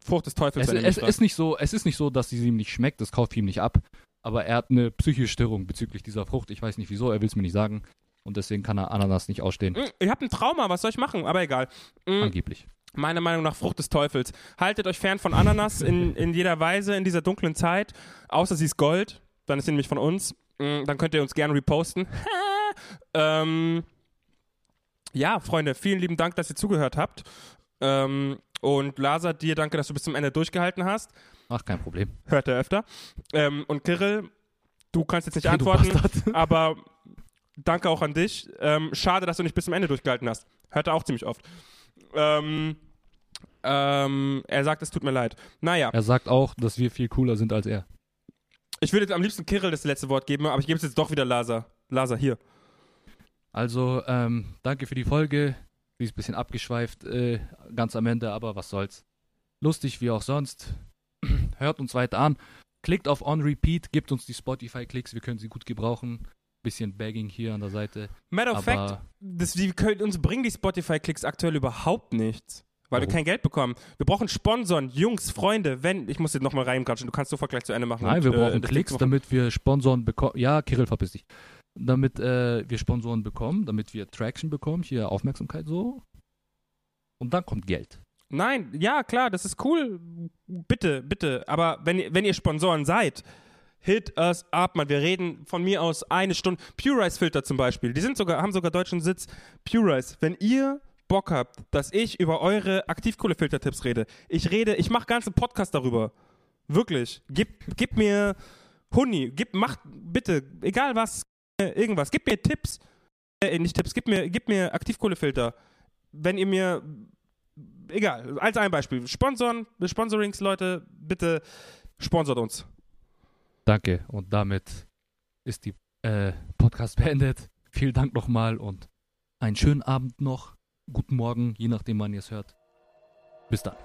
Frucht des Teufels,
Es, es, ist nicht so, es ist nicht so, dass sie ihm nicht schmeckt, das kauft ihm nicht ab. Aber er hat eine psychische Störung bezüglich dieser Frucht. Ich weiß nicht wieso, er will es mir nicht sagen. Und deswegen kann er Ananas nicht ausstehen.
Mm, Ich habe ein Trauma, was soll ich machen? Aber egal. Mm,
Angeblich.
Meiner Meinung nach Frucht des Teufels. Haltet euch fern von Ananas in, in jeder Weise in dieser dunklen Zeit. Außer sie ist Gold. Dann ist sie nämlich von uns. Mm, Dann könnt ihr uns gerne reposten. ähm, ja, Freunde, vielen lieben Dank, dass ihr zugehört habt. Ähm, und Lasa, dir danke, dass du bis zum Ende durchgehalten hast.
Ach, kein Problem.
Hört er öfter. Ähm, und Kirill, du kannst jetzt nicht
Okay,
antworten, aber danke auch an dich. Ähm, schade, dass du nicht bis zum Ende durchgehalten hast. Hört er auch ziemlich oft. Ähm, ähm, er sagt, es tut mir leid. Naja,
Er sagt auch, dass wir viel cooler sind als er.
ich würde jetzt am liebsten Kirill das letzte Wort geben, aber ich gebe es jetzt doch wieder Lasa. Lasa, hier.
Also, ähm, danke für die Folge. Sie ist ein bisschen abgeschweift, äh, ganz am Ende, aber was soll's. Lustig wie auch sonst. Hört uns weiter an. Klickt auf On Repeat, gebt uns die Spotify-Klicks, wir können sie gut gebrauchen. Bisschen Bagging hier an der Seite.
Matter of fact, das, die können, uns bringen die Spotify-Klicks aktuell überhaupt nichts. Weil wir
Warum?
kein Geld bekommen. Wir brauchen Sponsoren, Jungs, Freunde, wenn. Ich muss jetzt nochmal reingratschen, du kannst sofort gleich zu Ende machen.
nein,
und,
wir
äh,
brauchen
das
Klicks, damit wir Sponsoren bekommen. Ja, Kirill, verpiss dich. Damit äh, wir Sponsoren bekommen, damit wir Traction bekommen, hier Aufmerksamkeit so. Und dann kommt Geld.
Nein, ja, klar, das ist cool. Bitte, bitte. Aber wenn, wenn ihr Sponsoren seid, hit us up, man. Wir reden von mir aus eine Stunde. Pure Rice Filter zum Beispiel. Die sind sogar, haben sogar deutschen Sitz. Pure Rice, wenn ihr Bock habt, dass ich über eure Aktivkohlefilter-Tipps rede, ich rede, ich mache ganze Podcast darüber. Wirklich. Gib, gib mir Huni, gib, mach bitte, egal was, irgendwas. Gib mir Tipps. Äh, nicht Tipps, gib mir, gib mir Aktivkohlefilter. Wenn ihr mir egal, als ein Beispiel. Sponsoren, Sponsorings, Leute, bitte sponsort uns.
Danke. Und damit ist die äh, Podcast beendet. Vielen Dank nochmal und einen schönen Abend noch. Guten Morgen, je nachdem, wann ihr es hört. Bis dann.